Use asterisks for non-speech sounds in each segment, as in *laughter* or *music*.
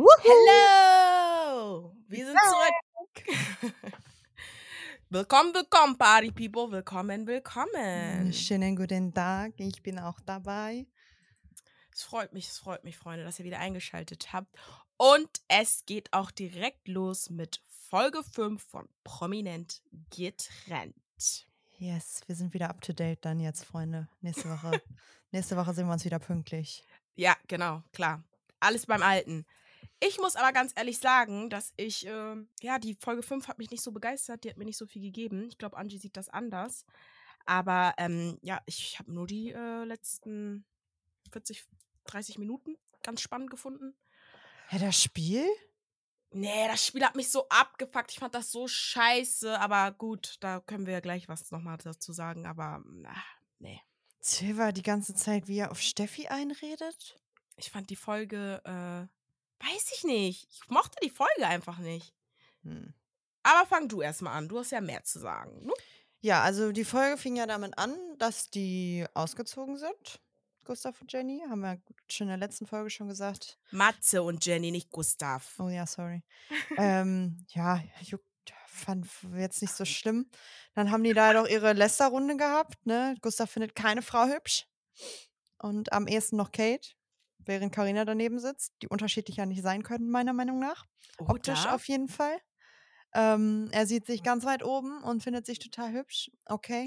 Hello! Wir sind zurück. *laughs* willkommen, willkommen, Party People. Willkommen, willkommen. Schönen guten Tag, ich bin auch dabei. Es freut mich, es freut mich, Freunde, dass ihr wieder eingeschaltet habt. Und es geht auch direkt los mit Folge 5 von Prominent getrennt. Yes, wir sind wieder up to date dann jetzt, Freunde. Nächste Woche. *laughs* nächste Woche sehen wir uns wieder pünktlich. Ja, genau, klar. Alles beim Alten. Ich muss aber ganz ehrlich sagen, dass ich, äh, ja, die Folge 5 hat mich nicht so begeistert, die hat mir nicht so viel gegeben. Ich glaube, Angie sieht das anders. Aber ähm, ja, ich habe nur die äh, letzten 40, 30 Minuten ganz spannend gefunden. Ja, das Spiel? Nee, das Spiel hat mich so abgefuckt. Ich fand das so scheiße. Aber gut, da können wir ja gleich was nochmal dazu sagen. Aber, ach, nee. Silver die ganze Zeit, wie er auf Steffi einredet? Ich fand die Folge, äh, weiß ich nicht. Ich mochte die Folge einfach nicht. Hm. Aber fang du erstmal an. Du hast ja mehr zu sagen. Ne? Ja, also die Folge fing ja damit an, dass die ausgezogen sind. Gustav und Jenny, haben wir schon in der letzten Folge schon gesagt. Matze und Jenny, nicht Gustav. Oh ja, sorry. *laughs* ähm, ja, juckt, fand jetzt nicht so schlimm. Dann haben die da doch ihre Lästerrunde gehabt, ne? Gustav findet keine Frau hübsch. Und am ehesten noch Kate, während Karina daneben sitzt, die unterschiedlich ja nicht sein könnten, meiner Meinung nach. Optisch Oder? auf jeden Fall. Ähm, er sieht sich ganz weit oben und findet sich total hübsch. Okay.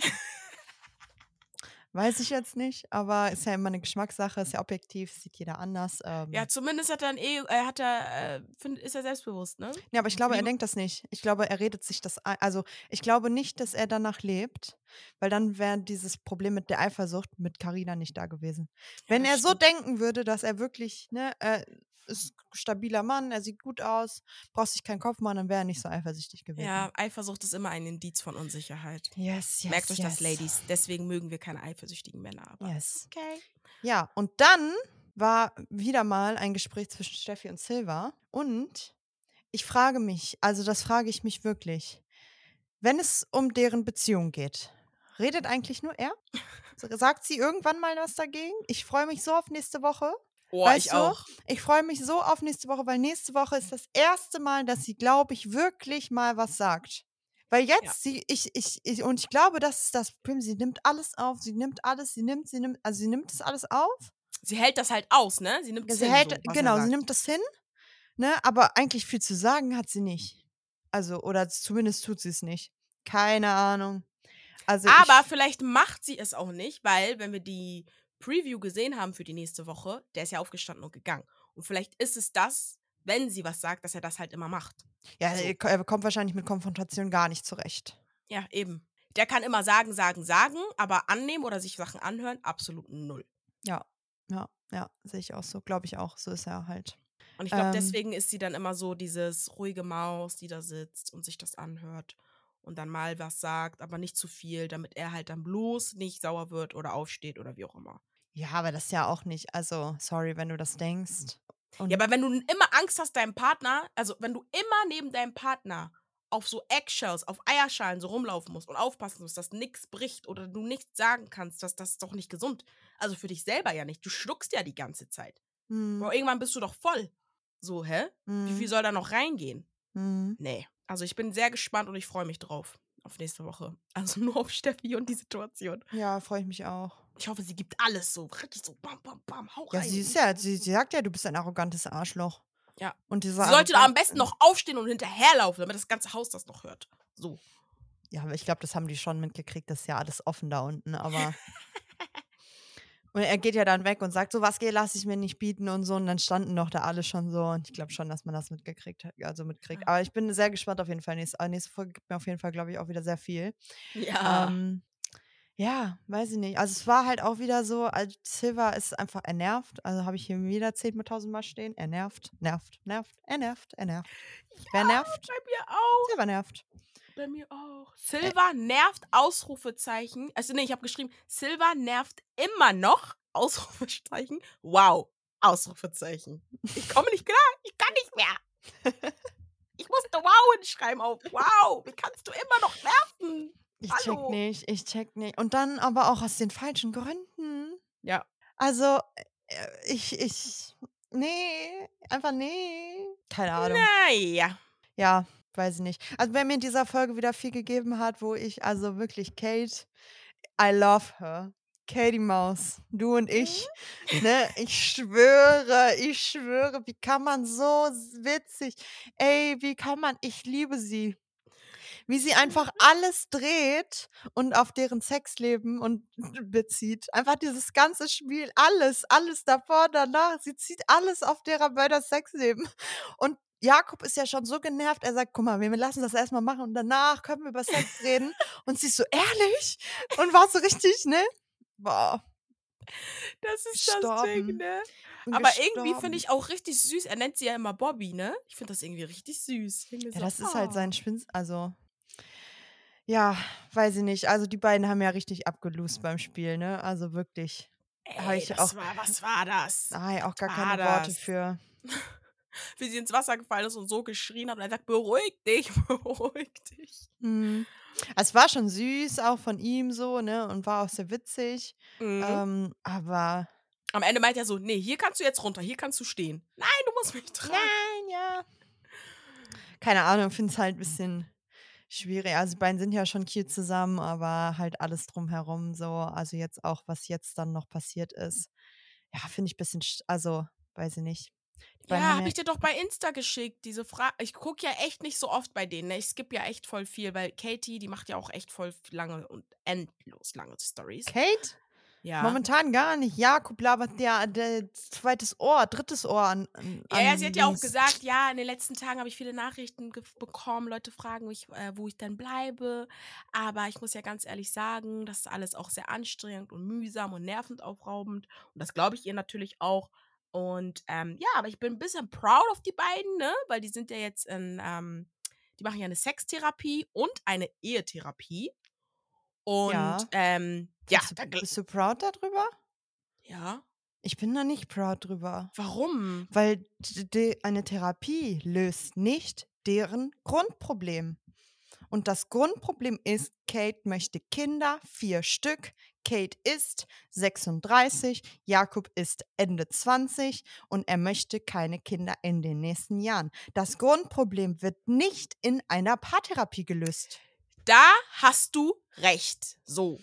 Weiß ich jetzt nicht, aber ist ja immer eine Geschmackssache, ist ja objektiv, sieht jeder anders. Ähm. Ja, zumindest hat er ein e äh, hat er, äh, find, ist er selbstbewusst, ne? Ja, aber ich glaube, er denkt das nicht. Ich glaube, er redet sich das ein. Also, ich glaube nicht, dass er danach lebt, weil dann wäre dieses Problem mit der Eifersucht mit Carina nicht da gewesen. Wenn das er so stimmt. denken würde, dass er wirklich, ne, er ist ein stabiler Mann, er sieht gut aus, braucht sich keinen Kopf machen, dann wäre er nicht so eifersüchtig gewesen. Ja, Eifersucht ist immer ein Indiz von Unsicherheit. Yes, yes. Merkt euch das, yes. Ladies. Deswegen mögen wir keine eifersüchtigen Männer. Aber Yes. okay. Ja, und dann war wieder mal ein Gespräch zwischen Steffi und Silva. Und ich frage mich, also das frage ich mich wirklich, wenn es um deren Beziehung geht, redet eigentlich nur er? Sagt sie irgendwann mal was dagegen? Ich freue mich so auf nächste Woche. Oh, Weißt ich du? auch. Ich freue mich so auf nächste Woche, weil nächste Woche ist das erste Mal, dass sie, glaube ich, wirklich mal was sagt. Weil jetzt, Ja. sie, ich, ich, ich, und ich glaube, das ist das Problem. Sie nimmt alles auf, sie nimmt alles, sie nimmt, sie nimmt, also sie nimmt das alles auf. Sie hält das halt aus, ne? Sie nimmt Ja, es sie hin, hält, so, genau, sie nimmt das hin, ne? Aber eigentlich viel zu sagen hat sie nicht. Also, oder zumindest tut sie es nicht. Keine Ahnung. Also Aber ich, vielleicht macht sie es auch nicht, weil, wenn wir die Preview gesehen haben für die nächste Woche, der ist ja aufgestanden und gegangen. Und vielleicht ist es das, wenn sie was sagt, dass er das halt immer macht. ja, so. er ko- kommt wahrscheinlich mit Konfrontation gar nicht zurecht. Ja, eben. Der kann immer sagen, sagen, sagen, aber annehmen oder sich Sachen anhören, absolut null. Ja, ja, ja, sehe ich auch so. Glaube ich auch. So ist er halt. Und ich glaube, Ähm. deswegen ist sie dann immer so dieses ruhige Maus, die da sitzt und sich das anhört und dann mal was sagt, aber nicht zu viel, damit er halt dann bloß nicht sauer wird oder aufsteht oder wie auch immer. Ja, aber das ist ja auch nicht. Also, sorry, wenn du das denkst. Und Ja, aber wenn du immer Angst hast, deinem Partner, also wenn du immer neben deinem Partner auf so Eggshells, auf Eierschalen so rumlaufen musst und aufpassen musst, dass nichts bricht oder du nichts sagen kannst, dass das ist doch nicht gesund. Also für dich selber ja nicht. Du schluckst ja die ganze Zeit. Hm, Boah, irgendwann bist du doch voll. So, hä? Wie hm, viel soll da noch reingehen? hm. Nee. Also ich bin sehr gespannt und ich freue mich drauf. Auf nächste Woche. Also *laughs* nur auf Steffi und die Situation. Ja, freue ich mich auch. Ich hoffe, sie gibt alles so. Richtig so. Bam, bam, bam. Hau Ja, rein. sie ist ja, sie, sie sagt ja, du bist ein arrogantes Arschloch. Ja. Und dieser Sie sollte da am besten noch aufstehen und hinterherlaufen, damit das ganze Haus das noch hört. So. Ja, aber ich glaube, das haben die schon mitgekriegt. Das ist ja alles offen da unten. Aber. *laughs* und er geht ja dann weg und sagt, so was geht, lasse ich mir nicht bieten und so. Und dann standen doch da alle schon so. Und ich glaube schon, dass man das mitgekriegt hat. Also mitkriegt. Aber ich bin sehr gespannt auf jeden Fall. Nächste, äh, nächste Folge gibt mir auf jeden Fall, glaube ich, auch wieder sehr viel. Ja. Ähm, ja, weiß ich nicht. Also es war halt auch wieder so, als Silva ist einfach er nervt. Also habe ich hier wieder zehnmal tausendmal stehen. Er nervt, nervt, nervt, er nervt, er nervt. Wer nervt? Bei mir auch. Silva nervt. Bei mir auch. Silva nervt, Ausrufezeichen. Also nee, ich habe geschrieben, Silva nervt immer noch, Ausrufezeichen. Wow, Ausrufezeichen. Ich komme nicht klar, ich kann nicht mehr. Ich musste wow hinschreiben auf wow. Wie kannst du immer noch nerven? Ich Hallo. check nicht, ich check nicht. Und dann aber auch aus den falschen Gründen. Ja. Also, äh, ich, ich, nee, einfach nee. Keine Ahnung. Naja. Ja, weiß ich nicht. Also, wer mir in dieser Folge wieder viel gegeben hat, wo ich also wirklich Kate, I love her. Katie Maus, du und ich, ne? Ich schwöre, ich schwöre, wie kann man so witzig ey, wie kann man ich liebe sie. Wie sie einfach alles dreht und auf deren Sexleben und *laughs* bezieht. Einfach dieses ganze Spiel, alles, alles davor, danach. Sie zieht alles auf derer beider Sexleben. *laughs* Und Jakob ist ja schon so genervt, er sagt: „Guck mal, wir lassen das erst mal machen und danach können wir über Sex reden.“ Und sie ist so: „Ehrlich?“ Und war so richtig, ne? Boah. Das ist das Ding, Gestorben. ne? Aber irgendwie gestorben. finde ich auch richtig süß. Er nennt sie ja immer Bobby, ne? Ich finde das irgendwie richtig süß. Ja, so, das ist halt oh. sein Schwinz also ja, weiß ich nicht. Also, die beiden haben ja richtig abgelost beim Spiel, ne? Also, wirklich. Ey, ich auch war, was war das? Ich auch gar keine Worte das? für. *laughs* Wie sie ins Wasser gefallen ist und so geschrien hat und er sagt, beruhig dich, *laughs* beruhig dich. Mhm. Es war schon süß, auch von ihm so, ne? Und war auch sehr witzig. Mhm. Ähm, aber Am Ende meint er so, nee, hier kannst du jetzt runter, hier kannst du stehen. Nein, du musst mich tragen. nein, ja. Keine Ahnung, finde es halt ein bisschen schwierig. Also, die beiden sind ja schon cute zusammen, aber halt alles drumherum so. Also, jetzt auch, was jetzt dann noch passiert ist. Ja, finde ich ein bisschen sch also, weiß ich nicht. Die Ja, habe ich dir doch bei Insta geschickt, diese Frage. Ich gucke ja echt nicht so oft bei denen. Ne? Ich skippe ja echt voll viel, weil Katie, die macht ja auch echt voll lange und endlos lange Stories. Kate? Ja. Momentan gar nicht. Jakob labert der, der zweites Ohr, drittes Ohr an. an Ja, ja, sie hat ja auch gesagt, ja, in den letzten Tagen habe ich viele Nachrichten bekommen. Leute fragen mich, äh, wo ich denn bleibe. Aber ich muss ja ganz ehrlich sagen, das ist alles auch sehr anstrengend und mühsam und nervend aufraubend. Und das glaube ich ihr natürlich auch. Und ähm, ja, aber ich bin ein bisschen proud auf die beiden, ne? Weil die sind ja jetzt in, ähm, die machen ja eine Sextherapie und eine Ehetherapie. Und Ja. ähm, ja, Bist, du, bist du proud darüber? ja. Ich bin da nicht proud drüber. Warum? Weil eine Therapie löst nicht deren Grundproblem. Und das Grundproblem ist, Kate möchte Kinder, vier Stück. Kate ist 36, Jakob ist Ende 20 und er möchte keine Kinder in den nächsten Jahren. Das Grundproblem wird nicht in einer Paartherapie gelöst. Da hast du recht. So.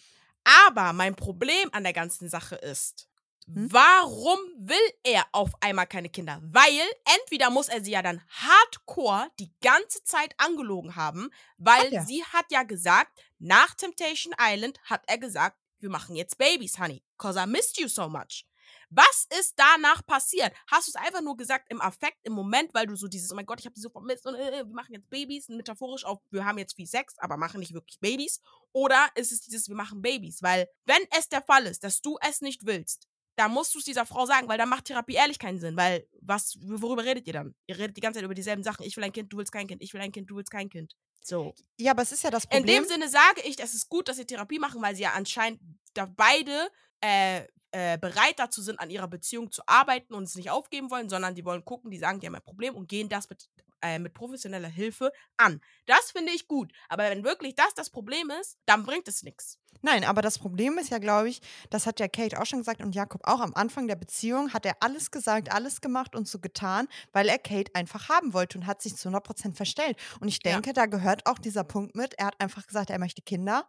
Aber mein Problem an der ganzen Sache ist, Hm? warum will er auf einmal keine Kinder? Weil entweder muss er sie ja dann hardcore die ganze Zeit angelogen haben, weil Hat sie hat ja gesagt, nach Temptation Island hat er gesagt, wir machen jetzt Babys, Honey, cause I missed you so much. Was ist danach passiert? Hast du es einfach nur gesagt im Affekt, im Moment, weil du so dieses, oh mein Gott, ich habe die so vermisst und äh, wir machen jetzt Babys, metaphorisch auf, wir haben jetzt viel Sex, aber machen nicht wirklich Babys? Oder ist es dieses, wir machen Babys? Weil, wenn es der Fall ist, dass du es nicht willst, dann musst du es dieser Frau sagen, weil dann macht Therapie ehrlich keinen Sinn. Weil, was, worüber redet ihr dann? Ihr redet die ganze Zeit über dieselben Sachen. Ich will ein Kind, du willst kein Kind, ich will ein Kind, du willst kein Kind. So. Ja, aber es ist ja das In Problem. dem Sinne sage ich, es ist gut, dass sie Therapie machen, weil sie ja anscheinend da beide äh, äh, bereit dazu sind, an ihrer Beziehung zu arbeiten und es nicht aufgeben wollen, sondern die wollen gucken, die sagen, die haben ein Problem und gehen das mit, äh, mit professioneller Hilfe an. Das finde ich gut. Aber wenn wirklich das das Problem ist, dann bringt es nichts. Nein, aber das Problem ist ja, glaube ich, das hat ja Kate auch schon gesagt und Jakob auch am Anfang der Beziehung, hat er alles gesagt, alles gemacht und so getan, weil er Kate einfach haben wollte und hat sich zu 100% verstellt. Und ich Ja. denke, da gehört auch dieser Punkt mit. Er hat einfach gesagt, er möchte Kinder,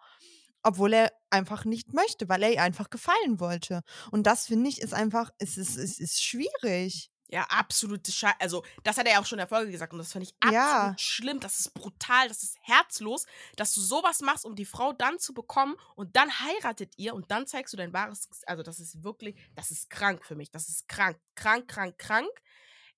obwohl er einfach nicht möchte, weil er ihr einfach gefallen wollte. Und das finde ich ist einfach, es ist, es ist schwierig. Ja, absolute Scheiße. Also, das hat er ja auch schon in der Folge gesagt und das finde ich absolut Ja. schlimm. Das ist brutal, das ist herzlos, dass du sowas machst, um die Frau dann zu bekommen und dann heiratet ihr und dann zeigst du dein wahres. Also, das ist wirklich, das ist krank für mich. Das ist krank, krank, krank, krank.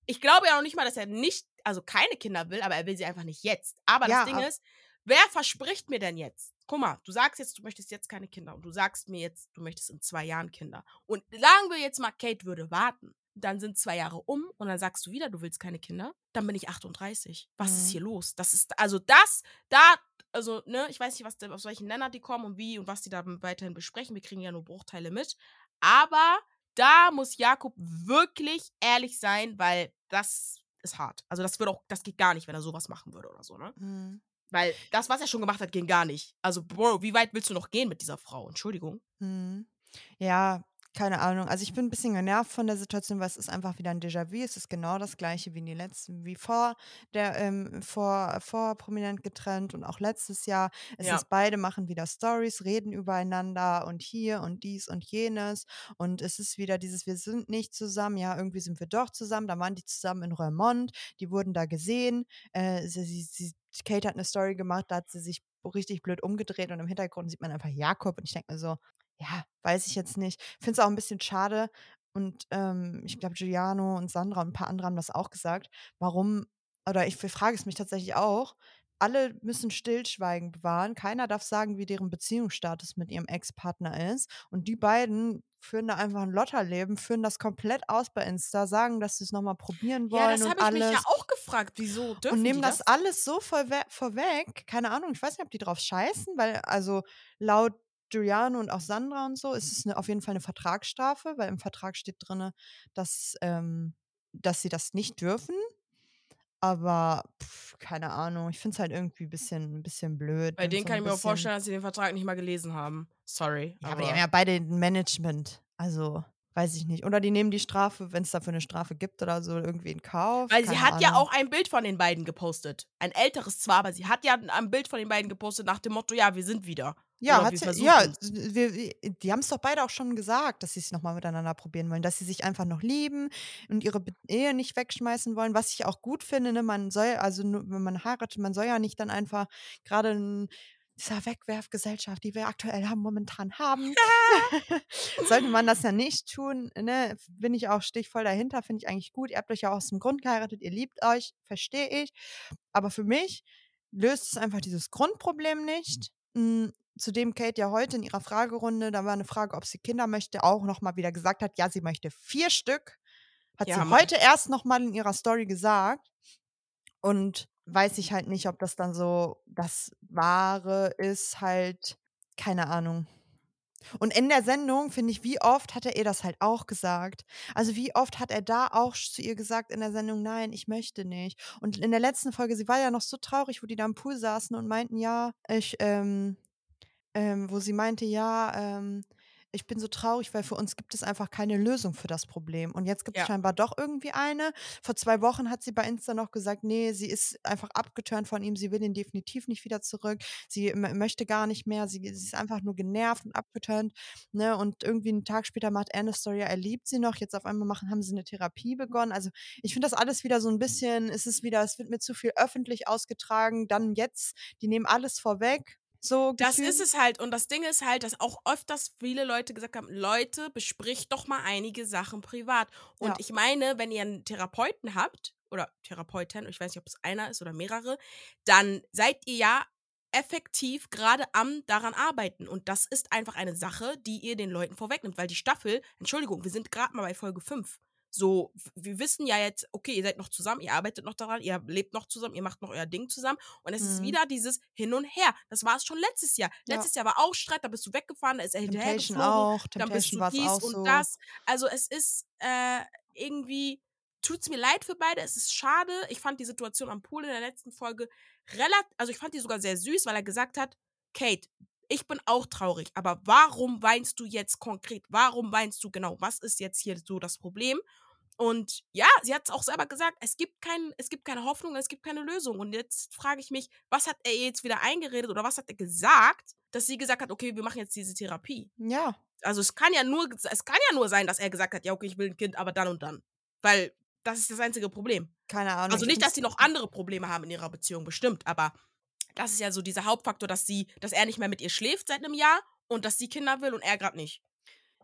Ich glaube ja noch nicht mal, dass er nicht, also keine Kinder will, aber er will sie einfach nicht jetzt. Aber Ja, das Ding ab- ist, wer verspricht mir denn jetzt? Guck mal, du sagst jetzt, du möchtest jetzt keine Kinder und du sagst mir jetzt, du möchtest in zwei Jahren Kinder. Und sagen wir jetzt mal, Kate würde warten. Dann sind zwei Jahre um und dann sagst du wieder, du willst keine Kinder. Dann bin ich 38. Was ist Mhm. hier los? Das ist, also das, da, also, ne, ich weiß nicht, was, aus welchen Ländern die kommen und wie und was die da weiterhin besprechen. Wir kriegen ja nur Bruchteile mit. Aber da muss Jakob wirklich ehrlich sein, weil das ist hart. Also, das würde auch, das geht gar nicht, wenn er sowas machen würde oder so, ne? Hm. Weil das, was er schon gemacht hat, ging gar nicht. Also, Bro, wie weit willst du noch gehen mit dieser Frau? Entschuldigung. Hm. Ja, keine Ahnung. Also ich bin ein bisschen genervt von der Situation, weil es ist einfach wieder ein Déjà-vu. Es ist genau das gleiche wie in die letzten, wie vor der, ähm, vor, vor prominent getrennt und auch letztes Jahr. Es Ja. ist, beide machen wieder Stories, reden übereinander und hier und dies und jenes. Und es ist wieder dieses, wir sind nicht zusammen, ja, irgendwie sind wir doch zusammen. Da waren die zusammen in Roermond, die wurden da gesehen. Äh, sie, sie, sie, Kate hat eine Story gemacht, da hat sie sich richtig blöd umgedreht und im Hintergrund sieht man einfach Jakob und ich denke mir so, ja, weiß ich jetzt nicht. Finde es auch ein bisschen schade. Und ähm, ich glaube, Giuliano und Sandra und ein paar andere haben das auch gesagt. Warum, oder ich frage es mich tatsächlich auch, alle müssen Stillschweigen bewahren. Keiner darf sagen, wie deren Beziehungsstatus mit ihrem Ex-Partner ist. Und die beiden führen da einfach ein Lotterleben, führen das komplett aus bei Insta, sagen, dass sie es nochmal probieren wollen Ja, das habe ich alles. mich ja auch gefragt. Wieso dürfen und nehmen das, das? alles so vorwe vorweg. Keine Ahnung, ich weiß nicht, ob die drauf scheißen, weil also laut Giuliano und auch Sandra und so ist es eine, auf jeden Fall eine Vertragsstrafe, weil im Vertrag steht drin, dass, ähm, dass sie das nicht dürfen. Aber pf, keine Ahnung, ich finde es halt irgendwie ein bisschen, ein bisschen blöd. Bei denen so kann ich mir auch vorstellen, dass sie den Vertrag nicht mal gelesen haben. Sorry. Ja, aber aber die haben ja beide Management. Also, weiß ich nicht. Oder die nehmen die Strafe, wenn es dafür eine Strafe gibt oder so, irgendwie in Kauf. Weil sie hat ja Ahnung. auch ein Bild von den beiden gepostet. Ein älteres zwar, aber sie hat ja ein Bild von den beiden gepostet nach dem Motto, ja, wir sind wieder. Ja, hat wir sie, ja, wir, wir- die haben es doch beide auch schon gesagt, dass sie es nochmal miteinander probieren wollen, dass sie sich einfach noch lieben und ihre Ehe nicht wegschmeißen wollen, was ich auch gut finde. Ne? Man soll, also wenn man heiratet, man soll ja nicht dann einfach gerade in dieser Wegwerfgesellschaft, die wir aktuell haben, momentan haben, *laughs* sollte man das ja nicht tun. Ne? Bin ich auch stichvoll dahinter, finde ich eigentlich gut. Ihr habt euch ja auch aus dem Grund geheiratet, ihr liebt euch, verstehe ich. Aber für mich löst es einfach dieses Grundproblem nicht. Mm, Zudem Kate ja heute in ihrer Fragerunde, da war eine Frage, ob sie Kinder möchte, auch nochmal wieder gesagt hat, ja, sie möchte vier Stück. Hat Ja, sie Mann. heute erst nochmal in ihrer Story gesagt. Und weiß ich halt nicht, ob das dann so das Wahre ist, halt, keine Ahnung. Und in der Sendung, finde ich, wie oft hat er ihr das halt auch gesagt? Also wie oft hat er da auch zu ihr gesagt in der Sendung, nein, ich möchte nicht. Und in der letzten Folge, sie war ja noch so traurig, wo die da im Pool saßen und meinten, ja, ich, ähm, ähm, wo sie meinte, ja, ähm, ich bin so traurig, weil für uns gibt es einfach keine Lösung für das Problem. Und jetzt gibt es Ja. scheinbar doch irgendwie eine. Vor zwei Wochen hat sie bei Insta noch gesagt, nee, sie ist einfach abgeturnt von ihm, sie will ihn definitiv nicht wieder zurück. Sie möchte gar nicht mehr, sie, sie ist einfach nur genervt und abgeturnt. Ne? Und irgendwie einen Tag später macht er eine Story, er liebt sie noch. Jetzt auf einmal machen, haben sie eine Therapie begonnen. Also ich finde das alles wieder so ein bisschen, es ist wieder, es wird mir zu viel öffentlich ausgetragen. Dann jetzt, die nehmen alles vorweg. So Das gefühlt. ist es halt. Und das Ding ist halt, dass auch öfters viele Leute gesagt haben, Leute, bespricht doch mal einige Sachen privat. Und Ja. ich meine, wenn ihr einen Therapeuten habt, oder Therapeuten, ich weiß nicht, ob es einer ist oder mehrere, dann seid ihr ja effektiv gerade am daran arbeiten. Und das ist einfach eine Sache, die ihr den Leuten vorwegnimmt. Weil die Staffel, Entschuldigung, wir sind gerade mal bei Folge 5. So, wir wissen ja jetzt, okay, ihr seid noch zusammen, ihr arbeitet noch daran, ihr lebt noch zusammen, ihr macht noch euer Ding zusammen. Und es ist Mhm. wieder dieses Hin und Her. Das war es schon letztes Jahr. Ja. Letztes Jahr war auch Streit, da bist du weggefahren, da ist er hinterher geflogen, auch. dann bist Temptation du war es dies auch und so. das. Also es ist äh, irgendwie, tut's mir leid für beide, es ist schade. Ich fand die Situation am Pool in der letzten Folge relativ, also ich fand die sogar sehr süß, weil er gesagt hat, Kate, ich bin auch traurig, aber warum weinst du jetzt konkret? Warum weinst du genau? Was ist jetzt hier so das Problem? Und ja, sie hat es auch selber gesagt, es gibt, kein, es gibt keine Hoffnung, es gibt keine Lösung. Und jetzt frage ich mich, was hat er jetzt wieder eingeredet oder was hat er gesagt, dass sie gesagt hat, okay, wir machen jetzt diese Therapie. Ja. Also es kann ja nur, es kann ja nur sein, dass er gesagt hat, ja, okay, ich will ein Kind, aber dann und dann. Weil das ist das einzige Problem. Keine Ahnung. Also ich nicht, dass sie noch andere Probleme haben in ihrer Beziehung, bestimmt, aber das ist ja so dieser Hauptfaktor, dass sie, dass er nicht mehr mit ihr schläft seit einem Jahr und dass sie Kinder will und er gerade nicht.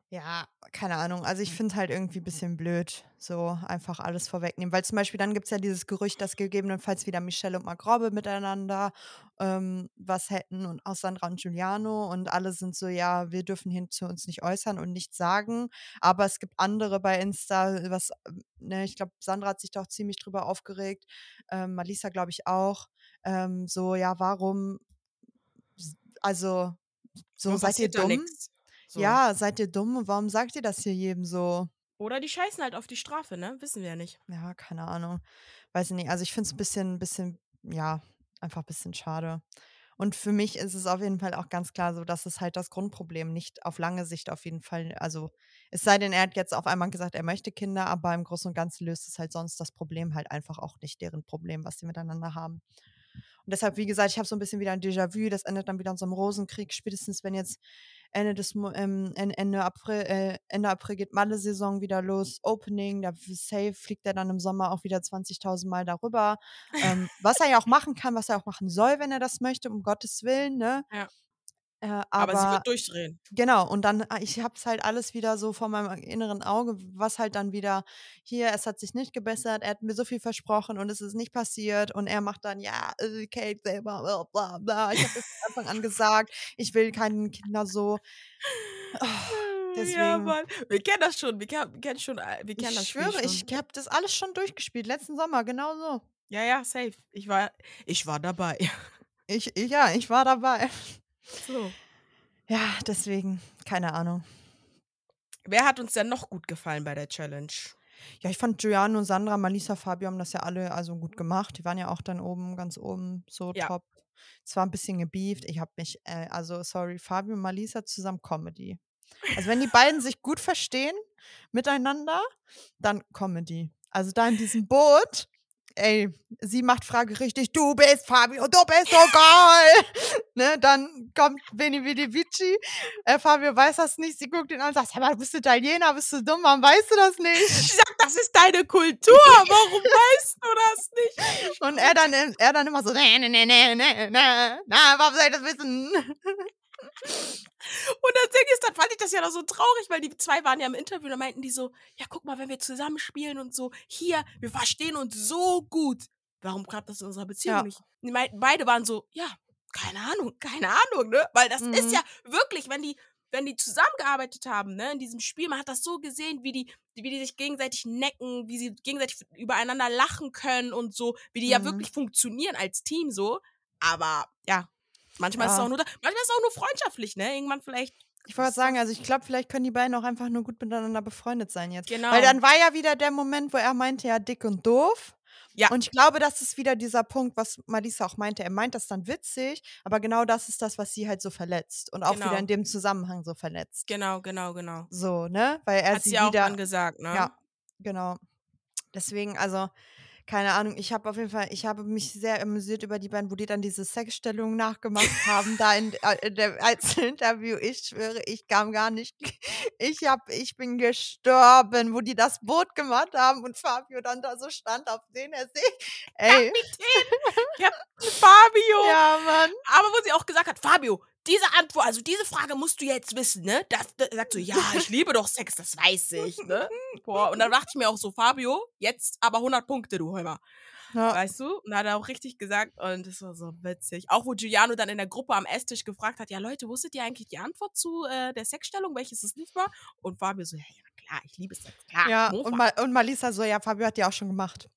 Ja, keine Ahnung. Also ich finde halt irgendwie ein bisschen blöd, so einfach alles vorwegnehmen. Weil zum Beispiel dann gibt es ja dieses Gerücht, dass gegebenenfalls wieder Michelle und Mark Robbe miteinander ähm, was hätten und auch Sandra und Giuliano und alle sind so, ja, wir dürfen hier zu uns nicht äußern und nichts sagen. Aber es gibt andere bei Insta, was, ne, ich glaube, Sandra hat sich doch ziemlich drüber aufgeregt, ähm, Malisa glaube ich auch. Ähm, so, ja, warum, also, so Warum seid ihr dumm? So. Ja, seid ihr dumm? Warum sagt ihr das hier jedem so? Oder die scheißen halt auf die Strafe, ne? Wissen wir ja nicht. Ja, keine Ahnung. Weiß ich nicht. Also ich finde es ein bisschen, bisschen, ja, einfach ein bisschen schade. Und für mich ist es auf jeden Fall auch ganz klar so, dass es halt das Grundproblem nicht auf lange Sicht auf jeden Fall, also es sei denn, er hat jetzt auf einmal gesagt, er möchte Kinder, aber im Großen und Ganzen löst es halt sonst das Problem halt einfach auch nicht, deren Problem, was sie miteinander haben. Und deshalb, wie gesagt, ich habe so ein bisschen wieder ein Déjà-vu, das endet dann wieder in so einem Rosenkrieg, spätestens wenn jetzt Ende des ähm, En- Ende April, äh, Ende April geht Malle-Saison wieder los, Opening, da safe fliegt er dann im Sommer auch wieder 20.000 Mal darüber. Ähm, was er ja auch machen kann, was er auch machen soll, wenn er das möchte, um Gottes Willen, ne? Ja. Äh, Aber, aber, sie wird durchdrehen. genau, und dann, äh, ich hab's halt alles wieder so vor meinem inneren Auge, was halt dann wieder, hier, es hat sich nicht gebessert, er hat mir so viel versprochen und es ist nicht passiert und er macht dann, ja, äh, Kate selber, bla bla bla. Ich habe das von Anfang an gesagt, ich will keine Kinder so. Oh, Ja, deswegen. Mann. Wir kennen das schon. Wir kennen, kennen schon. äh, Wir kennen Ich das schwöre, schon. ich habe das alles schon durchgespielt, letzten Sommer, genau so. Ja, ja, safe. Ich war, ich war dabei. *laughs* Ich, ja, ich war dabei. So. Ja, deswegen, keine Ahnung. Wer hat uns denn noch gut gefallen bei der Challenge? Ja, ich fand Giuliano, Sandra, Malisa, Fabio haben das ja alle also gut gemacht. Die waren ja auch dann oben, ganz oben, so Ja. top. Es war ein bisschen gebieft. Ich habe mich, äh, also sorry, Fabio und Malisa zusammen Comedy. Also wenn die beiden sich gut verstehen miteinander, dann Comedy. Also da in diesem Boot, ey, sie macht Frage richtig, du bist Fabio, du bist so geil. Ne, dann kommt Beni Vici, äh, Fabio weiß das nicht, sie guckt ihn an und sagt, aber bist du Italiener, bist du dumm, warum weißt du das nicht? *laughs* Ich sag, das ist deine Kultur. Warum *laughs* weißt du das nicht? Und er dann, im- er dann immer so, nee, nee, nee, nee, nee, nee, na, warum soll ich das wissen? Und das Ding ist, dann fand ich das ja noch so traurig, weil die zwei waren ja im Interview und da meinten die so, ja, guck mal, wenn wir zusammen spielen und so, hier, wir verstehen uns so gut. Warum klappt das in unserer Beziehung Ja. nicht? Die meinten, beide waren so, ja, keine Ahnung, keine Ahnung, ne? Weil das ist Mhm. ja wirklich, wenn die, wenn die zusammengearbeitet haben, ne, in diesem Spiel, man hat das so gesehen, wie die, wie die sich gegenseitig necken, wie sie gegenseitig übereinander lachen können und so, wie die ja Mhm. wirklich funktionieren als Team so. Aber ja, manchmal ist es Ja. auch nur, da, manchmal ist es auch nur freundschaftlich, ne? Irgendwann vielleicht Ich wollte sagen, also ich glaube, vielleicht können die beiden auch einfach nur gut miteinander befreundet sein jetzt. Genau. Weil dann war ja wieder der Moment, wo er meinte, ja, dick und doof. Ja. Und ich glaube, das ist wieder dieser Punkt, was Malisa auch meinte. Er meint das dann witzig, aber genau das ist das, was sie halt so verletzt. Und auch Genau. wieder in dem Zusammenhang so verletzt. Genau, genau, genau. So, ne? Weil er Hat sie sie auch wieder. dann gesagt, ne? Ja, genau. Deswegen, also, keine Ahnung, ich habe auf jeden Fall, ich habe mich sehr amüsiert über die beiden, wo die dann diese Sexstellung nachgemacht haben, da in, äh, in dem Einzelinterview. *laughs* Ich schwöre, ich kam gar nicht. Ich hab, ich bin gestorben, wo die das Boot gemacht haben und Fabio dann da so stand, auf den er sich. Ey, Fabio! *laughs* ja, Mann. Aber wo sie auch gesagt hat, Fabio, diese Antwort, also diese Frage musst du jetzt wissen, ne? Da, da sagt so, ja, *laughs* ich liebe doch Sex, das weiß ich, ne? *laughs* Boah, und dann dachte ich mir auch so, Fabio, jetzt aber 100 Punkte, du Heumer. Ja, Weißt du? Und hat er auch richtig gesagt und das war so witzig. Auch wo Giuliano dann in der Gruppe am Esstisch gefragt hat, ja Leute, wusstet ihr eigentlich die Antwort zu äh, der Sexstellung, welches es nicht war? Und Fabio so, ja, ja klar, ich liebe Sex, klar. ja. Mofa. Und, Ma und Malisa so, ja, Fabio hat die auch schon gemacht.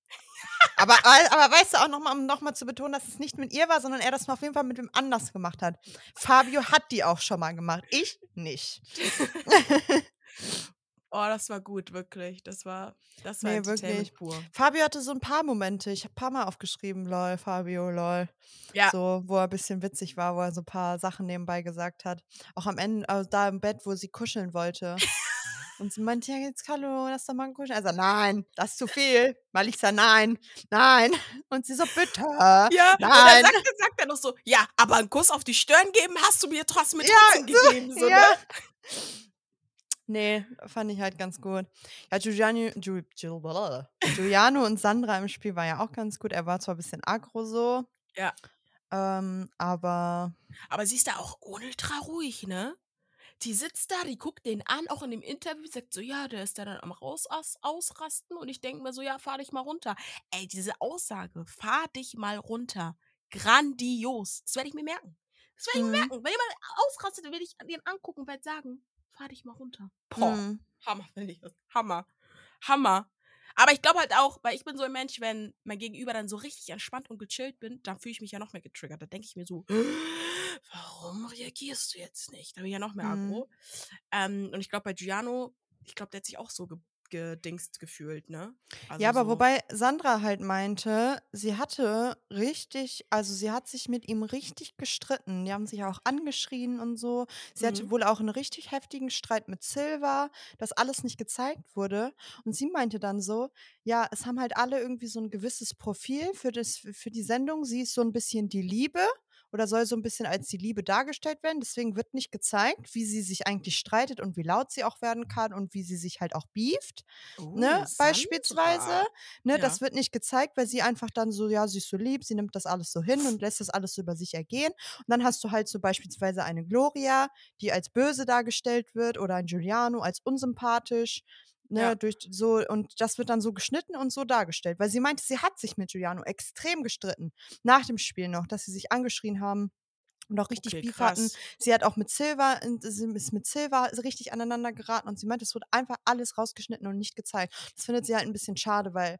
aber, aber weißt du auch nochmal, um nochmal zu betonen, dass es nicht mit ihr war, sondern er das auf jeden Fall mit wem anders gemacht hat. Fabio hat die auch schon mal gemacht. Ich nicht. *laughs* *laughs* Oh, das war gut, wirklich. Das war, das war Nee, wirklich. pur. Fabio hatte so ein paar Momente. Ich habe ein paar Mal aufgeschrieben, lol, Fabio, lol. Ja. So, wo er ein bisschen witzig war, wo er so ein paar Sachen nebenbei gesagt hat. Auch am Ende, also da im Bett, wo sie kuscheln wollte. *laughs* Und sie meinte, ja, jetzt hallo, lass doch mal kuscheln. Also, nein, das ist zu viel. Malisa, nein, nein. *laughs* Und sie so, bitte. Ja, und dann Nein. sagt, er- sagt er noch so, ja, aber einen Kuss auf die Stirn geben hast du mir trotzdem, mir Ja, trotzdem gegeben. So, ja. ne? Nee, fand ich halt ganz gut. Ja, Giuliano, Giu, Giu, blablabla. Giuliano und Sandra im Spiel war ja auch ganz gut. Er war zwar ein bisschen aggro so. Ja. Ähm, aber Aber sie ist da auch ultra ruhig, ne? Die sitzt da, die guckt den an, auch in dem Interview, sagt so, ja, der ist da dann am Raus aus, Ausrasten und ich denke mir so, ja, fahr dich mal runter. Ey, diese Aussage, fahr dich mal runter. Grandios. Das werde ich mir merken. Das werde ich mir Mhm. merken. Wenn jemand ausrastet, werde ich den angucken und werde sagen, fahr dich mal runter. Boah. hm, Hammer, *laughs* finde ich das. Hammer. Hammer. Aber ich glaube halt auch, weil ich bin so ein Mensch, wenn mein Gegenüber dann so richtig entspannt und gechillt bin, dann fühle ich mich ja noch mehr getriggert. Da denke ich mir so, *gasps* warum reagierst du jetzt nicht? Da bin ich ja noch mehr Mhm. aggro. Ähm, und ich glaube bei Giuliano, ich glaube, der hat sich auch so ge gedingst gefühlt, ne? Also Ja, aber so. wobei Sandra halt meinte, sie hatte richtig, also sie hat sich mit ihm richtig gestritten. Die haben sich auch angeschrien und so. Sie hatte Mhm. wohl auch einen richtig heftigen Streit mit Silva, dass alles nicht gezeigt wurde. Und sie meinte dann so, ja, es haben halt alle irgendwie so ein gewisses Profil für, das, für die Sendung. Sie ist so ein bisschen die Liebe oder soll so ein bisschen als die Liebe dargestellt werden. Deswegen wird nicht gezeigt, wie sie sich eigentlich streitet und wie laut sie auch werden kann und wie sie sich halt auch beeft Oh, ne, beispielsweise. Ne, Ja. Das wird nicht gezeigt, weil sie einfach dann so, ja, sie ist so lieb, sie nimmt das alles so hin und lässt das alles so über sich ergehen. Und dann hast du halt so beispielsweise eine Gloria, die als böse dargestellt wird oder ein Giuliano als unsympathisch. Ne, Ja. durch so, und das wird dann so geschnitten und so dargestellt. Weil sie meinte, sie hat sich mit Giuliano extrem gestritten. Nach dem Spiel noch, dass sie sich angeschrien haben und auch richtig Okay, Beef hatten. krass. Sie hat auch mit Silva, in- sie ist mit Silva richtig aneinander geraten und sie meinte, es wird einfach alles rausgeschnitten und nicht gezeigt. Das findet sie halt ein bisschen schade, weil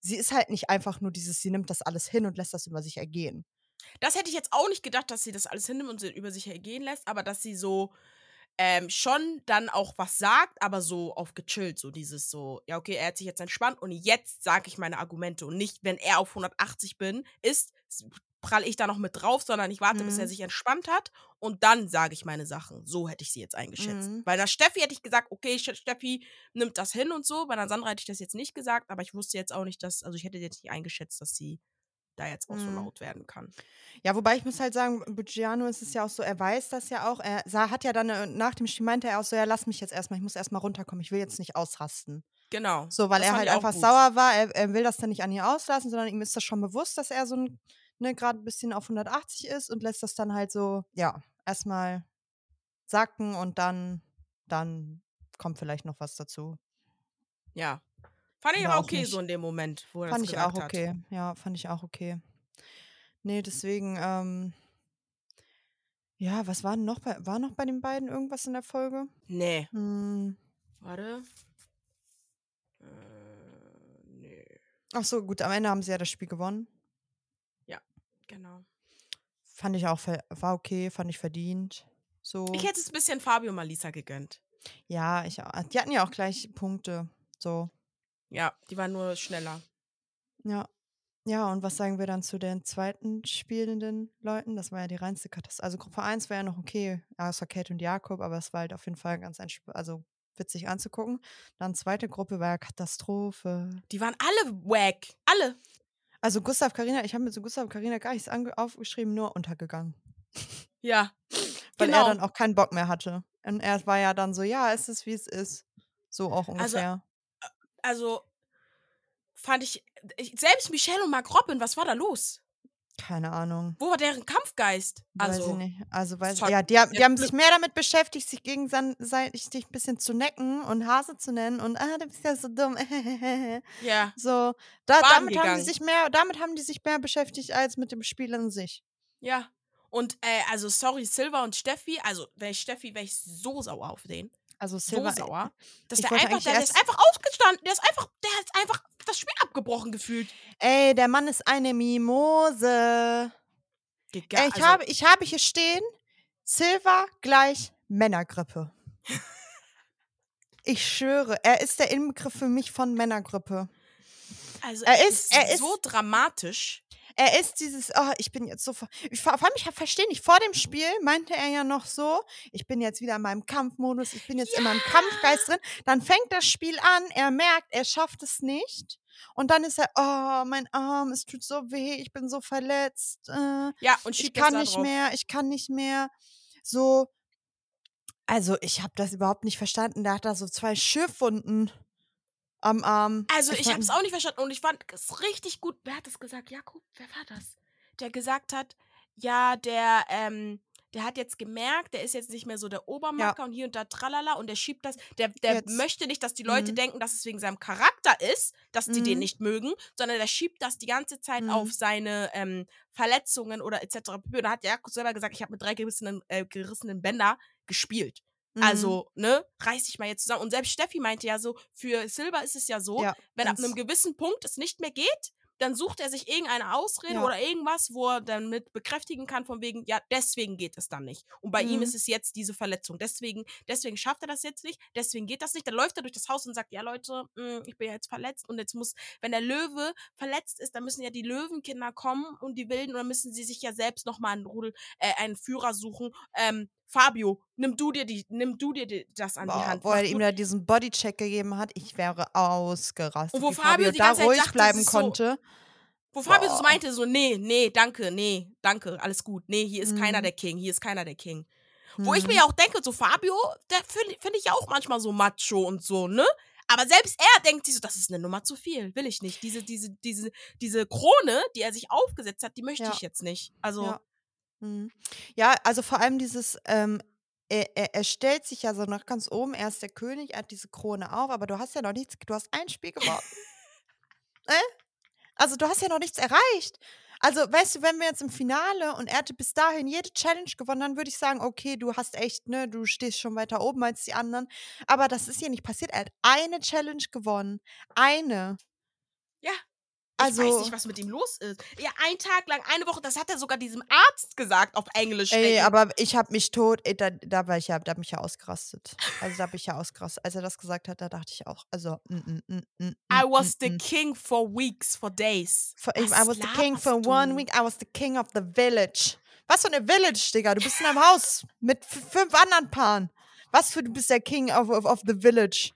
sie ist halt nicht einfach nur dieses, sie nimmt das alles hin und lässt das über sich ergehen. Das hätte ich jetzt auch nicht gedacht, dass sie das alles hinnimmt und sie über sich ergehen lässt, aber dass sie so ähm, schon dann auch was sagt, aber so auf gechillt, so dieses so, ja, okay, er hat sich jetzt entspannt und jetzt sage ich meine Argumente und nicht, wenn er auf 180 bin, ist, prall ich da noch mit drauf, sondern ich warte, bis er Mhm. sich entspannt hat und dann sage ich meine Sachen. So hätte ich sie jetzt eingeschätzt. Mhm. Bei einer Steffi hätte ich gesagt, okay, Ste- Steffi nimmt das hin und so. Bei einer Sandra hätte ich das jetzt nicht gesagt, aber ich wusste jetzt auch nicht, dass, also ich hätte jetzt nicht eingeschätzt, dass sie da jetzt auch so Mhm. laut werden kann. Ja, wobei ich muss halt sagen, Bugiano ist es ja auch so, er weiß das ja auch. Er sa- hat ja dann äh, nach dem Spiel meinte er auch so, ja, lass mich jetzt erstmal, ich muss erstmal runterkommen, ich will jetzt nicht ausrasten. Genau. So, weil er halt einfach gut. sauer war, er, er will das dann nicht an ihr auslassen, sondern ihm ist das schon bewusst, dass er so ein, ne, gerade ein bisschen auf 180 ist und lässt das dann halt so, ja, erstmal sacken und dann, dann kommt vielleicht noch was dazu. Ja. Fand ich aber auch okay nicht. so in dem Moment, wo er Fand das ich gesagt auch hat. okay. Ja, fand ich auch okay. Nee, deswegen, ähm, ja, was war denn noch bei, war noch bei den beiden irgendwas in der Folge? Nee. Hm. Warte. Äh, nee. Ach so, gut, am Ende haben sie ja das Spiel gewonnen. Genau. Fand ich auch, war okay, fand ich verdient. So. Ich hätte es ein bisschen Fabio Malisa gegönnt. Ja, ich auch. Die hatten ja auch gleich Punkte. So. Ja, die waren nur schneller. Ja. Ja, und was sagen wir dann zu den zweiten spielenden Leuten? Das war ja die reinste Katastrophe. Also Gruppe 1 war ja noch okay, außer Kate und Jakob, aber es war halt auf jeden Fall ganz entsp- also witzig anzugucken. Dann zweite Gruppe war ja Katastrophe. Die waren alle wack. Alle. Also Gustav Karina, ich habe mir zu Gustav Karina gar nichts aufgeschrieben, nur untergegangen. *laughs* Ja. Weil genau. er dann auch keinen Bock mehr hatte. Und er war ja dann so, ja, es ist wie es ist. So auch Also, ungefähr. also fand ich, ich selbst Michelle und Mark Robin, was war da los? Keine Ahnung. Wo war deren Kampfgeist? Weiß ich Also, nicht. Also weiß ja, die, haben- die haben sich mehr damit beschäftigt, sich gegenseitig ein bisschen zu necken und Hase zu nennen und ah, du bist ja so dumm. *laughs* ja. so, da, damit haben die sich mehr, damit haben die sich mehr beschäftigt als mit dem Spiel an sich. Ja. Und äh, also sorry, Silva und Steffi, also wäre ich Steffi, wäre ich so sauer auf den. Also So Silver, sauer. Dass der einfach, der, der ist einfach ausgestanden. Der ist einfach, der hat einfach das Spiel abgebrochen gefühlt. ey, der Mann ist eine Mimose. Digga, Ey, ich, also, habe, ich habe hier stehen, Silver gleich Männergrippe. Ich schwöre, er ist der Inbegriff für mich von Männergrippe. also er ist- er so ist- dramatisch. Er ist dieses, oh, ich bin jetzt so. ver- Ich, vor allem, ich verstehe nicht, vor dem Spiel meinte er ja noch so, ich bin jetzt wieder in meinem Kampfmodus, ich bin jetzt in meinem Kampfgeist drin. Dann fängt das Spiel an, er merkt, er schafft es nicht. Und dann ist er, oh, mein Arm, es tut so weh, ich bin so verletzt. Äh, Ja, und ich kann da nicht drauf. mehr, ich kann nicht mehr. So, also ich habe das überhaupt nicht verstanden. Der hat da so zwei Schürfwunden am Arm. Also ich habe es auch nicht verstanden und ich fand es richtig gut. Wer hat das gesagt? Jakob, wer war das? Der gesagt hat, ja, der, ähm, der hat jetzt gemerkt, der ist jetzt nicht mehr so der Obermacker und hier und da tralala und der schiebt das. Der, der Jetzt. möchte nicht, dass die Leute Mhm. denken, dass es wegen seinem Charakter ist, dass die den Mhm. nicht mögen, sondern der schiebt das die ganze Zeit Mhm. auf seine ähm, Verletzungen oder etc. Und da hat Jakob selber gesagt, ich habe mit drei gerissenen, äh, gerissenen Bänder gespielt. Mhm. Also, ne, reiß dich mal jetzt zusammen. Und selbst Steffi meinte ja so, für Silber ist es ja so, Ja, wenn ab einem gewissen Punkt es nicht mehr geht, dann sucht er sich irgendeine Ausrede Ja. oder irgendwas, wo er dann mit bekräftigen kann, von wegen, ja, deswegen geht es dann nicht. Und bei ihm Mhm. ist es jetzt diese Verletzung. Deswegen, deswegen schafft er das jetzt nicht, deswegen geht das nicht. Dann läuft er durch das Haus und sagt, ja, Leute, mh, ich bin ja jetzt verletzt und jetzt muss, wenn der Löwe verletzt ist, dann müssen ja die Löwenkinder kommen und die Wilden, und dann müssen sie sich ja selbst nochmal einen Rudel, äh, einen Führer suchen. Ähm, Fabio, nimm du dir die, nimm du dir die, das an die Boah, Hand. wo er ihm da diesen Bodycheck gegeben hat, ich wäre ausgerastet. Und wo Fabio die da ruhig dachte, bleiben ist so- konnte. Wo Fabio so Boah. meinte, so, nee, nee, danke, nee, danke, alles gut. Nee, hier ist keiner Mhm. der King, hier ist keiner der King. Wo ich Mhm. mir ja auch denke, so Fabio, der finde find ich ja auch manchmal so macho und so, ne? Aber selbst er denkt sich so, das ist eine Nummer zu viel, will ich nicht. Diese, diese, diese, diese Krone, die er sich aufgesetzt hat, die möchte Ja. ich jetzt nicht. Also, Ja. Mhm. Ja, also vor allem dieses, ähm, er, er, er stellt sich ja so nach ganz oben, er ist der König, er hat diese Krone auf, aber du hast ja noch nichts, du hast ein Spiel gewonnen. *laughs* äh? Also du hast ja noch nichts erreicht. Also, weißt du, wenn wir jetzt im Finale und er hätte bis dahin jede Challenge gewonnen, dann würde ich sagen, okay, du hast echt, ne, du stehst schon weiter oben als die anderen. Aber das ist hier nicht passiert. Er hat eine Challenge gewonnen. Eine. Ja. Also, ich weiß nicht, was mit ihm los ist. Ja, ein Tag lang, eine Woche, das hat er sogar diesem Arzt gesagt auf Englisch. Ey, aber ich habe mich tot, ey, da, da war ich ja, da hab ich ja ausgerastet. Also da habe ich ja ausgerastet. Als er das gesagt hat, da dachte ich auch, also, mm, mm, mm, mm, I mm, was mm, the king for weeks, for days. For, I Was was the king for laberst one du? week, I was the king of the village. Was für eine Village, Digga? Du bist in einem Haus mit fünf anderen Paaren. Was für, du bist der king of, of, of the village.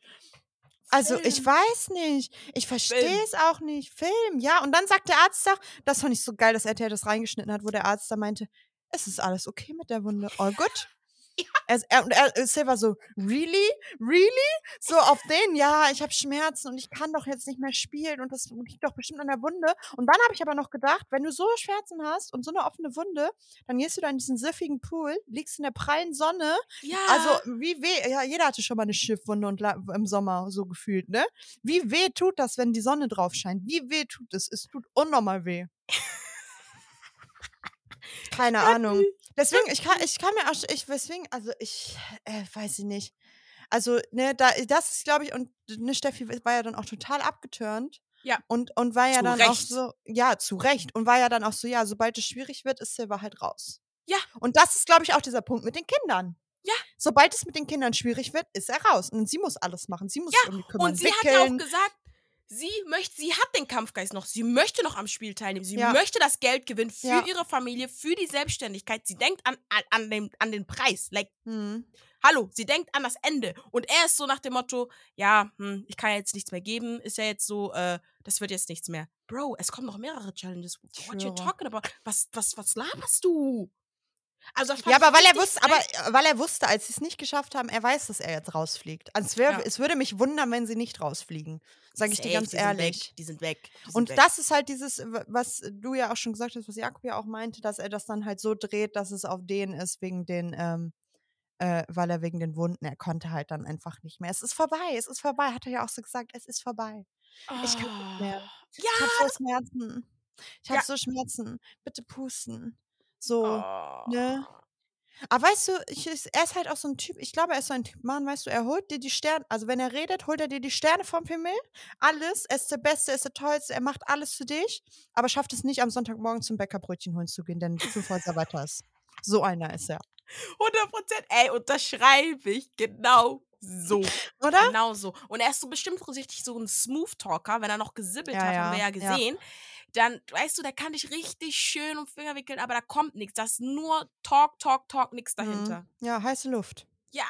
Also, ich Film. weiß nicht. Ich verstehe es auch nicht. Film, ja. Und dann sagt der Arzt doch, das fand ich so geil, dass RTL das reingeschnitten hat, wo der Arzt da meinte, es ist alles okay mit der Wunde. All good. *laughs* Er, er, und er, Silver so, really? Really? So auf den, ja, ich habe Schmerzen und ich kann doch jetzt nicht mehr spielen und das liegt doch bestimmt an der Wunde. Und dann habe ich aber noch gedacht, wenn du so Schmerzen hast und so eine offene Wunde, dann gehst du da in diesen siffigen Pool, liegst in der prallen Sonne. Ja. Also, wie weh, ja, jeder hatte schon mal eine Schiffwunde und im Sommer so gefühlt, ne? Wie weh tut das, wenn die Sonne drauf scheint? Wie weh tut es? Es tut unnormal weh. Keine Ahnung. Deswegen, ich kann, ich kann mir auch, ich, deswegen, also ich, äh, weiß ich nicht. Also, ne, da, das ist, glaube ich, und ne, Steffi war ja dann auch total abgeturnt. Ja. Und, und war ja Zu dann auch Recht. so, ja, zu Recht. Und war ja dann auch so, ja, sobald es schwierig wird, ist Silver halt raus. Ja. Und das ist, glaube ich, auch dieser Punkt mit den Kindern. Ja. Sobald es mit den Kindern schwierig wird, ist er raus. Und sie muss alles machen. Sie muss Ja, sich um die kümmern, Und sie hat ja auch wickeln. gesagt, sie möchte, sie hat den Kampfgeist noch. Sie möchte noch am Spiel teilnehmen. Sie Ja. möchte das Geld gewinnen für Ja. ihre Familie, für die Selbstständigkeit. Sie denkt an, an, an, den, an den Preis. Like, Hm. hallo, sie denkt an das Ende. Und er ist so nach dem Motto, ja, hm, ich kann ja jetzt nichts mehr geben. Ist ja jetzt so, äh, das wird jetzt nichts mehr. Bro, es kommen noch mehrere Challenges. What you Schwöre. talking about? Was, was, was laberst du? Also Ja, aber weil er wusste, aber weil er wusste, als sie es nicht geschafft haben, er weiß, dass er jetzt rausfliegt. Also es, wär, Ja. es würde mich wundern, wenn sie nicht rausfliegen. Sage ich dir ganz die sind ehrlich. Weg, die sind weg. Die sind Und weg. das ist halt dieses, was du ja auch schon gesagt hast, was Jakob ja auch meinte, dass er das dann halt so dreht, dass es auf den ist, wegen den, ähm, äh, weil er wegen den Wunden, er konnte halt dann einfach nicht mehr. Es ist vorbei, es ist vorbei, hat er ja auch so gesagt, es ist vorbei. Ich kann nicht mehr. Oh. Ich habe Ja. so Schmerzen. Ich habe Ja. so Schmerzen. Bitte pusten. So. Oh. ne? Aber weißt du, ich, er ist halt auch so ein Typ, ich glaube, er ist so ein Typ, Mann, weißt du, er holt dir die Sterne, also wenn er redet, holt er dir die Sterne vom Himmel, alles, er ist der Beste, er ist der Tollste, er macht alles für dich, aber schafft es nicht, am Sonntagmorgen zum Bäckerbrötchen holen zu gehen, denn fünf Häuser weiter ist. So einer ist er. 100 Prozent. Ey, unterschreibe ich genau so. Oder? Genau so. Und er ist so bestimmt richtig so ein Smooth Talker, wenn er noch gesibbelt Ja, hat, ja, haben wir ja ja. Dann, weißt du, der kann dich richtig schön um Finger wickeln, aber da kommt nichts. Das ist nur Talk, Talk, Talk, nichts dahinter. Mhm. Ja, heiße Luft. Ja.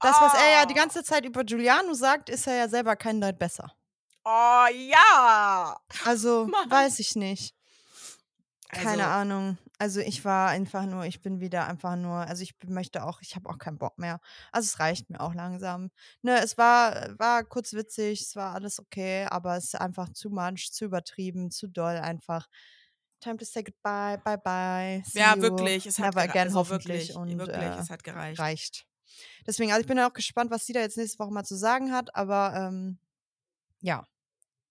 Das, was er ja die Oh. ganze Zeit über Giuliano sagt, ist er ja selber kein Deut besser. Oh, ja. Also, *laughs* Mann. weiß ich nicht. Keine Also, Ahnung. Also ich war einfach nur, ich bin wieder einfach nur, also ich möchte auch, ich habe auch keinen Bock mehr. Also es reicht mir auch langsam. Ne, es war, war kurz witzig, es war alles okay, aber es ist einfach zu much, zu übertrieben, zu doll einfach. Time to say goodbye, bye bye. Ja, wirklich. Es hat never gere- again, also hoffentlich. wirklich, und wirklich, äh, es hat gereicht. reicht. Deswegen, also ich bin auch gespannt, was sie da jetzt nächste Woche mal zu sagen hat, aber ähm, ja,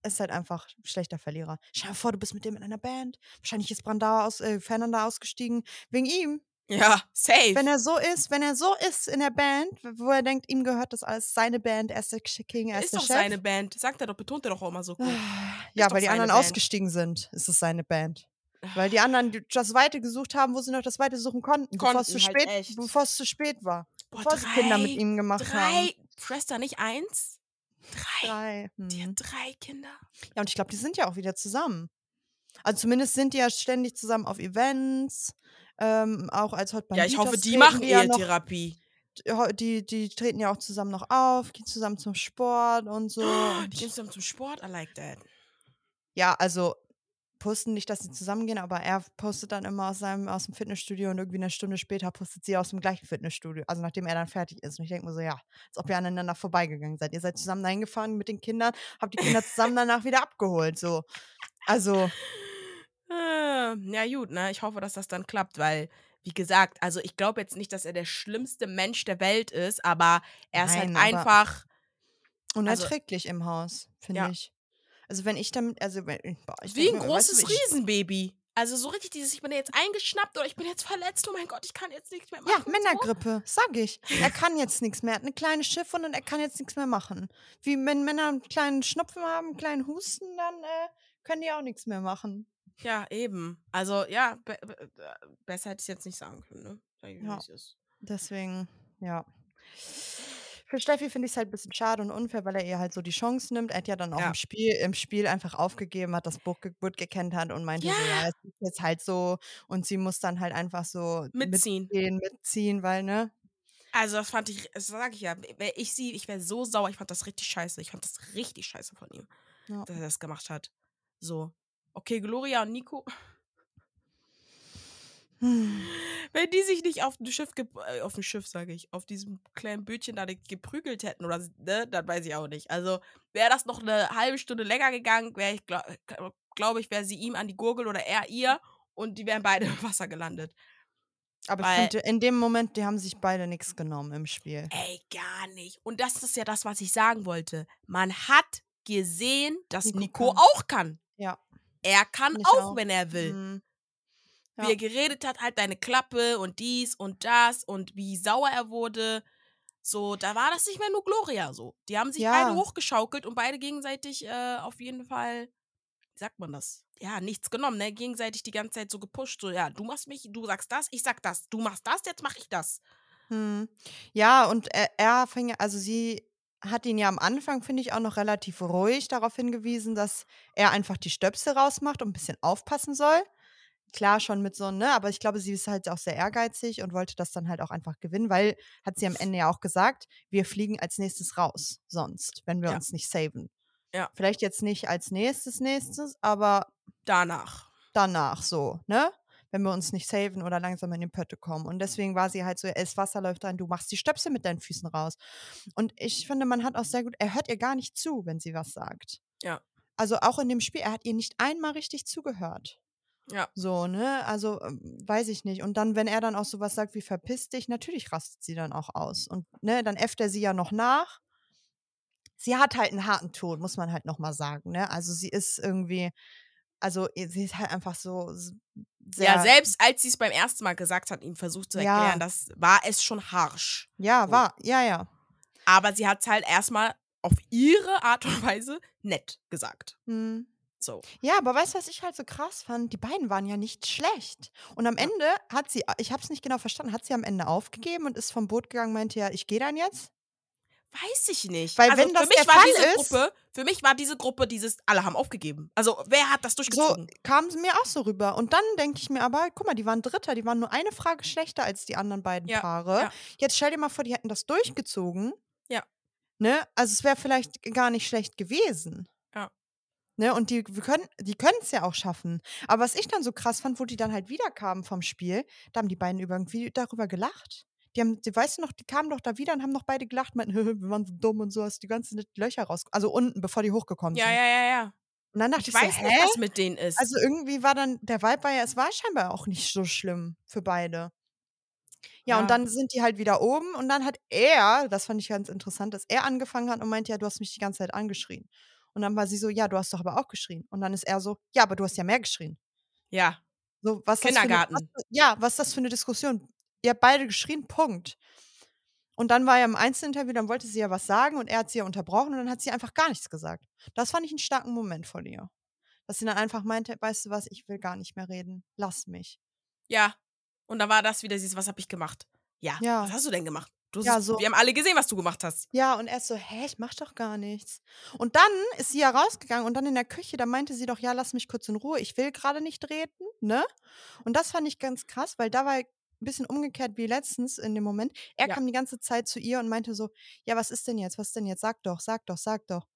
ist halt einfach ein schlechter Verlierer. Stell dir vor, du bist mit dem in einer Band. Wahrscheinlich ist Brandauer aus, äh, Fernanda ausgestiegen wegen ihm. Ja, safe. Wenn er so ist, wenn er so ist in der Band, wo er denkt, ihm gehört das alles, seine Band, er ist der King, er ist, ist der doch Chef. seine Band. Sagt er doch, betont er doch auch immer so cool. ja, doch weil die anderen Band. ausgestiegen sind, ist es seine Band. Weil die anderen die- das Weite gesucht haben, wo sie noch das Weite suchen konnten, bevor es zu halt spät, echt. bevor es zu spät war. Boah, bevor sie Kinder mit ihm gemacht drei, haben. Schwester, nicht eins? Drei. Drei. Die Hm. hat drei Kinder. Ja, und ich glaube, die sind ja auch wieder zusammen. Also zumindest sind die ja ständig zusammen auf Events. Ähm, auch als Hot Ja, ich hoffe, Banditos die machen ja Ehetherapie. die, die treten ja auch zusammen noch auf, gehen zusammen zum Sport und so. Die Und gehen zusammen zum Sport. I like that. ja, also posten nicht, dass sie zusammengehen, aber er postet dann immer aus seinem aus dem Fitnessstudio und irgendwie eine Stunde später postet sie aus dem gleichen Fitnessstudio. Also nachdem er dann fertig ist. Und ich denke mir so, ja, als ob ihr aneinander vorbeigegangen seid. Ihr seid zusammen dahin gefahren mit den Kindern, habt die Kinder zusammen danach wieder abgeholt. So. Also, Äh, ja, gut, ne? Ich hoffe, dass das dann klappt, weil, wie gesagt, also ich glaube jetzt nicht, dass er der schlimmste Mensch der Welt ist, aber er ist Nein, halt einfach. unerträglich im Haus, finde Ja. ich. Also wenn ich damit, also wenn, boah, ich Wie ein mir, weißt großes du, Riesenbaby. Also so richtig dieses, ich bin jetzt eingeschnappt oder ich bin jetzt verletzt, oh mein Gott, ich kann jetzt nichts mehr machen. Ja. Männergrippe, sag ich. Er kann jetzt nichts mehr. Er hat eine kleine Schiffwunde und er kann jetzt nichts mehr machen. Wie wenn Männer einen kleinen Schnupfen haben, einen kleinen Husten, dann äh, können die auch nichts mehr machen. Ja, eben. Also ja, be be äh, besser hätte ich jetzt nicht sagen können, ne? Ja. Deswegen, ja. Für Steffi finde ich es halt ein bisschen schade und unfair, weil er ihr halt so die Chance nimmt. Er hat ja dann auch Ja. im Spiel, im Spiel einfach aufgegeben, hat das Buch gut gekennt hat und meinte so, Ja. ja, es ist jetzt halt so. Und sie muss dann halt einfach so Mitziehen. mitgehen, mitziehen, weil, ne? Also das fand ich, das sage ich ja, wäre ich sie, ich wäre so sauer, ich fand das richtig scheiße. Ich fand das richtig scheiße von ihm, Ja. dass er das gemacht hat. So. Okay, Gloria und Nico. Wenn die sich nicht auf dem Schiff, äh, auf dem Schiff sage ich, auf diesem kleinen Bötchen da geprügelt hätten oder, ne, dann weiß ich auch nicht. Also wäre das noch eine halbe Stunde länger gegangen, wäre ich, glaube glaub ich, wäre sie ihm an die Gurgel oder er ihr und die wären beide *laughs* im Wasser gelandet. Aber Weil- ich finde, in dem Moment, die haben sich beide nichts genommen im Spiel. Ey, gar nicht. Und das ist ja das, was ich sagen wollte. Man hat gesehen, dass Nico Nico, kann. auch kann. Ja. Er kann auch, auch. wenn er will. Mhm. Wie Ja. er geredet hat, halt deine Klappe und dies und das und wie sauer er wurde. So, da war das nicht mehr nur Gloria so. Die haben sich Ja. beide hochgeschaukelt und beide gegenseitig äh, auf jeden Fall, wie sagt man das? Ja, nichts genommen, ne? Gegenseitig die ganze Zeit so gepusht. So, ja, du machst mich, du sagst das, ich sag das. Du machst das, jetzt mach ich das. Hm. Ja, und er, er fing, also sie hat ihn ja am Anfang, finde ich, auch noch relativ ruhig darauf hingewiesen, dass er einfach die Stöpsel rausmacht und ein bisschen aufpassen soll. Klar, schon mit so, ne, aber ich glaube, sie ist halt auch sehr ehrgeizig und wollte das dann halt auch einfach gewinnen, weil, hat sie am Ende ja auch gesagt, wir fliegen als nächstes raus, sonst, wenn wir Ja. uns nicht saven. Ja. Vielleicht jetzt nicht als nächstes, nächstes, aber Danach. danach so, ne? Wenn wir uns nicht saven oder langsam in die Pötte kommen. Und deswegen war sie halt so, es Wasser läuft rein, du machst die Stöpsel mit deinen Füßen raus. Und ich finde, man hat auch sehr gut, er hört ihr gar nicht zu, wenn sie was sagt. Ja. Also auch in dem Spiel, er hat ihr nicht einmal richtig zugehört. Ja. So, ne? Also, ähm, weiß ich nicht. Und dann, wenn er dann auch sowas sagt wie verpiss dich, natürlich rastet sie dann auch aus. Und ne, dann äfft er sie ja noch nach. Sie hat halt einen harten Ton, muss man halt nochmal sagen, ne? Also sie ist irgendwie, also sie ist halt einfach so sehr. ja, selbst als sie es beim ersten Mal gesagt hat, ihm versucht zu Ja. erklären, das war es schon harsch. Ja, So. war, ja, ja. Aber sie hat es halt erstmal auf ihre Art und Weise nett gesagt. Hm. So. Ja, aber weißt du, was ich halt so krass fand? Die beiden waren ja nicht schlecht. Und am. Ende hat sie, ich habe es nicht genau verstanden, hat sie am Ende aufgegeben und ist vom Boot gegangen, meinte ja, ich gehe dann jetzt. Weiß ich nicht. Weil also wenn das für mich der war Fall diese ist- Gruppe, für mich war diese Gruppe dieses, alle haben aufgegeben. Also wer hat das So durchgezogen? kam es mir auch so rüber. Und dann denke ich mir aber, guck mal, die waren Dritter, die waren nur eine Frage schlechter als die anderen beiden Ja, Paare. ja. Jetzt stell dir mal vor, die hätten das durchgezogen. Ja. Ne? Also es wäre vielleicht gar nicht schlecht gewesen. Ja. Ne? Und die können die können es ja auch schaffen. Aber was ich dann so krass fand, wo die dann halt wiederkamen vom Spiel, da haben die beiden irgendwie darüber gelacht. Die haben, die, weißt du noch, die kamen doch da wieder und haben noch beide gelacht, meinten, *laughs* wir waren so dumm und so, hast die ganzen Löcher raus. Also unten, bevor die hochgekommen Ja, sind. ja, ja, ja. Und dann dachte Ich ich, weiß so, nicht, hä? was mit denen ist. Also irgendwie war dann, der Vibe war ja, es war scheinbar auch nicht so schlimm für beide. Ja, Ja. und dann sind die halt wieder oben und dann hat er, das fand ich ganz interessant, dass er angefangen hat und meinte, ja, du hast mich die ganze Zeit angeschrien. Und dann war sie so, ja, du hast doch aber auch geschrien. Und dann ist er so, ja, aber du hast ja mehr geschrien. ja. So, was das für eine, Kindergarten. was, ja, was ist das für eine Diskussion? ihr habt beide geschrien, Punkt. Und dann war er im Einzelinterview, dann wollte sie ja was sagen und er hat sie ja unterbrochen und dann hat sie einfach gar nichts gesagt. Das fand ich einen starken Moment von ihr. Dass sie dann einfach meinte, weißt du was, ich will gar nicht mehr reden. Lass mich. Ja. Und dann war das wieder dieses, was habe ich gemacht? Ja. Ja. Was hast du denn gemacht? Du Ja, so. Wir haben alle gesehen, was du gemacht hast. Ja, und er ist so, hä, ich mach doch gar nichts. Und dann ist sie ja rausgegangen und dann in der Küche, da meinte sie doch, ja, lass mich kurz in Ruhe, ich will gerade nicht reden, ne? Und das fand ich ganz krass, weil da war ein bisschen umgekehrt wie letztens in dem Moment. Er Ja. kam die ganze Zeit zu ihr und meinte so, ja, was ist denn jetzt, was ist denn jetzt, sag doch, sag doch, sag doch.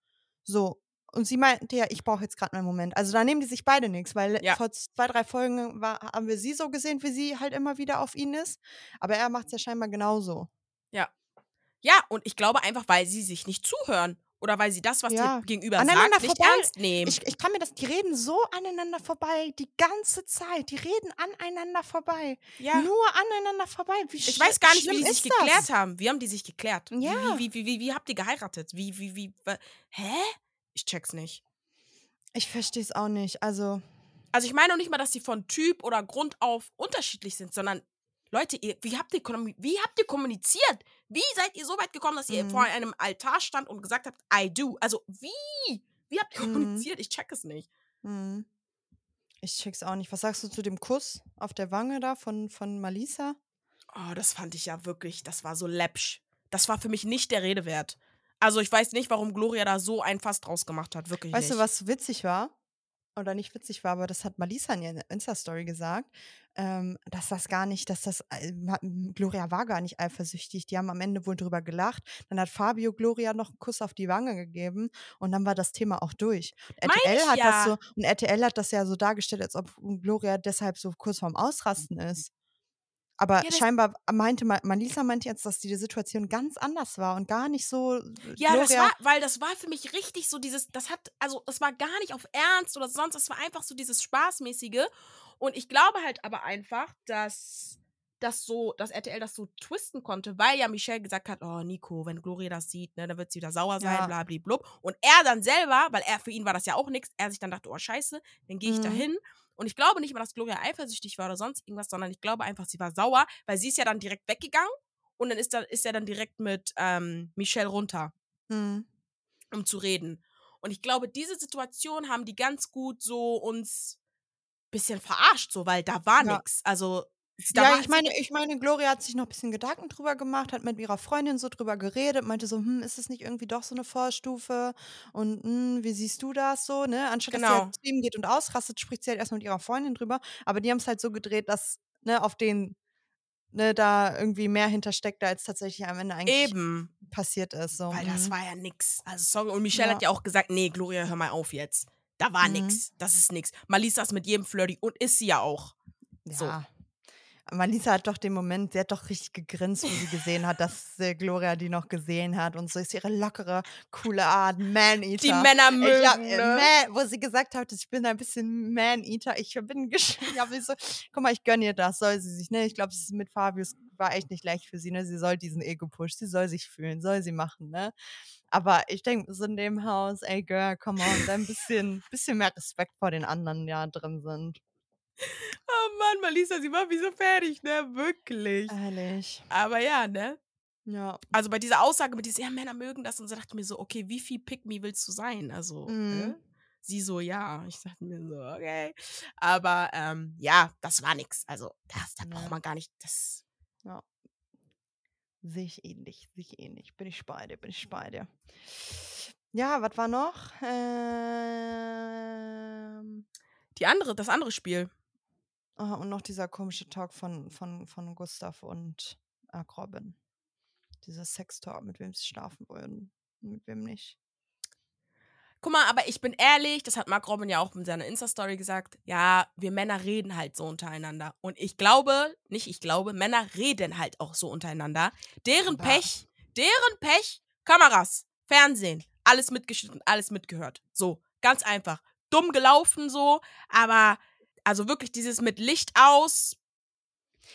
So. Und sie meinte ja, ich brauche jetzt gerade meinen Moment. Also da nehmen die sich beide nichts, weil Ja. vor zwei, drei Folgen war, haben wir sie so gesehen, wie sie halt immer wieder auf ihn ist. Aber er macht es ja scheinbar genauso. Ja, und ich glaube einfach, weil sie sich nicht zuhören. Oder weil sie das, was Ja. dir gegenüber Aneinander sagt, nicht vorbei. ernst nehmen. Ich, ich kann mir das, die reden so aneinander vorbei, die ganze Zeit. Die reden aneinander vorbei. ja. Nur aneinander vorbei. Wie Ich weiß gar nicht, wie die sich das? geklärt haben. Wie haben die sich geklärt? Ja. Wie, wie, wie, wie, wie habt ihr geheiratet? Wie, wie, wie, wa- hä? Ich check's nicht. Ich verstehe es auch nicht. Also, Also ich meine auch nicht mal, dass die von Typ oder Grund auf unterschiedlich sind, sondern Leute, ihr, wie, habt ihr, wie habt ihr kommuniziert? Wie seid ihr so weit gekommen, dass ihr Mhm. vor einem Altar stand und gesagt habt, I do? Also wie? Wie habt ihr Mhm. kommuniziert? Ich check es nicht. hm. ich check's auch nicht. Was sagst du zu dem Kuss auf der Wange da von, von Malisa? Oh, das fand ich ja wirklich, das war so läppsch. Das war für mich nicht der Rede wert. Also ich weiß nicht, warum Gloria da so ein Fass draus gemacht hat. Wirklich Weißt nicht. du, was witzig war? Oder nicht witzig war, aber das hat Malisa in ihrer Insta-Story gesagt, ähm, dass das gar nicht, dass das, äh, ma- m- Gloria war gar nicht eifersüchtig. Die haben am Ende wohl drüber gelacht. Dann hat Fabio Gloria noch einen Kuss auf die Wange gegeben und dann war das Thema auch durch. Und RTL hat ja. das so, und RTL hat das ja so dargestellt, als ob Gloria deshalb so kurz vorm Ausrasten ist. Aber Ja, das- scheinbar meinte Ma- Malisa meinte jetzt, dass die Situation ganz anders war und gar nicht so. äh, Ja, das Gloria, war, weil das war für mich richtig so dieses, das hat, also es war gar nicht auf Ernst oder sonst, es war einfach so dieses Spaßmäßige. Und ich glaube halt aber einfach, dass das so, dass RTL das so twisten konnte, weil ja Michelle gesagt hat, oh Nico, wenn Gloria das sieht, ne, dann wird sie wieder sauer sein, Ja. blablablub. Und er dann selber, weil er für ihn war das ja auch nichts, er sich dann dachte, oh scheiße, dann gehe ich da Mhm. hin. Und ich glaube nicht mal, dass Gloria eifersüchtig war oder sonst irgendwas, sondern ich glaube einfach, sie war sauer, weil sie ist ja dann direkt weggegangen und dann ist, da, ist er dann direkt mit ähm, Michelle runter Hm. um zu reden. Und ich glaube, diese Situation haben die ganz gut so uns bisschen verarscht, so, weil da war Ja. nix. Also, da ja, ich meine, ich meine, Gloria hat sich noch ein bisschen Gedanken drüber gemacht, hat mit ihrer Freundin so drüber geredet, meinte so, hm, ist es nicht irgendwie doch so eine Vorstufe? Und hm, wie siehst du das so, ne? Anstatt dass sie Genau. halt zu ihm geht und ausrastet, spricht sie halt erstmal mit ihrer Freundin drüber. Aber die haben es halt so gedreht, dass, ne, auf den, ne, da irgendwie mehr hintersteckt, als tatsächlich am Ende eigentlich eben, passiert ist. So. weil das mhm. war ja nix. Also, sorry. Und Michelle Ja. hat ja auch gesagt, nee, Gloria, hör mal auf jetzt. Da war Mhm. nix. Das ist nix. Malisa ist mit jedem flirty und ist sie ja auch. so. Malisa hat doch den Moment, sie hat doch richtig gegrinst, wo sie gesehen hat, dass äh, Gloria die noch gesehen hat und so ist ihre lockere, coole Art, Man-Eater. Die Männer Ich mögen, hab, ne? äh, Man, wo sie gesagt hat, ich bin ein bisschen Man-Eater. Ich bin *laughs* gesch- ich so, guck mal, ich gönn ihr das, soll sie sich, ne? Ich glaube, mit Fabius war echt nicht leicht für sie, ne? Sie soll diesen Ego-Push, sie soll sich fühlen, soll sie machen, ne? Aber ich denke, so in dem Haus, ey Girl, come on, da ein bisschen, bisschen mehr Respekt vor den anderen ja drin sind. Oh Mann, Malisa, sie war wie so fertig, ne? Wirklich. Ehrlich. Aber ja, ne? Ja. Also bei dieser Aussage mit diesem, ja, Männer mögen das und so dachte ich mir so, okay, wie viel Pick me willst du sein? Also, Mhm. ne? Sie so, ja. Ich dachte mir so, okay. Aber ähm, ja, das war nix. Also, das, da Ja. braucht man gar nicht. Das. Sehe ich ähnlich, sehe ich ähnlich. Bin ich bei dir, bin ich bei dir. Ja, was war noch? Ähm, Die andere, das andere Spiel. Ah, und noch dieser komische Talk von, von, von Gustav und äh, Robin. Dieser Sex-Talk, mit wem sie schlafen wollen, mit wem nicht. Guck mal, aber ich bin ehrlich, das hat Mark Robin ja auch in seiner Insta-Story gesagt. Ja, wir Männer reden halt so untereinander. Und ich glaube, nicht ich glaube, Männer reden halt auch so untereinander. Deren Aber- Pech, deren Pech, Kameras, Fernsehen, alles mitgeschnitten, alles mitgehört. So, ganz einfach. Dumm gelaufen so, aber also wirklich dieses mit Licht aus,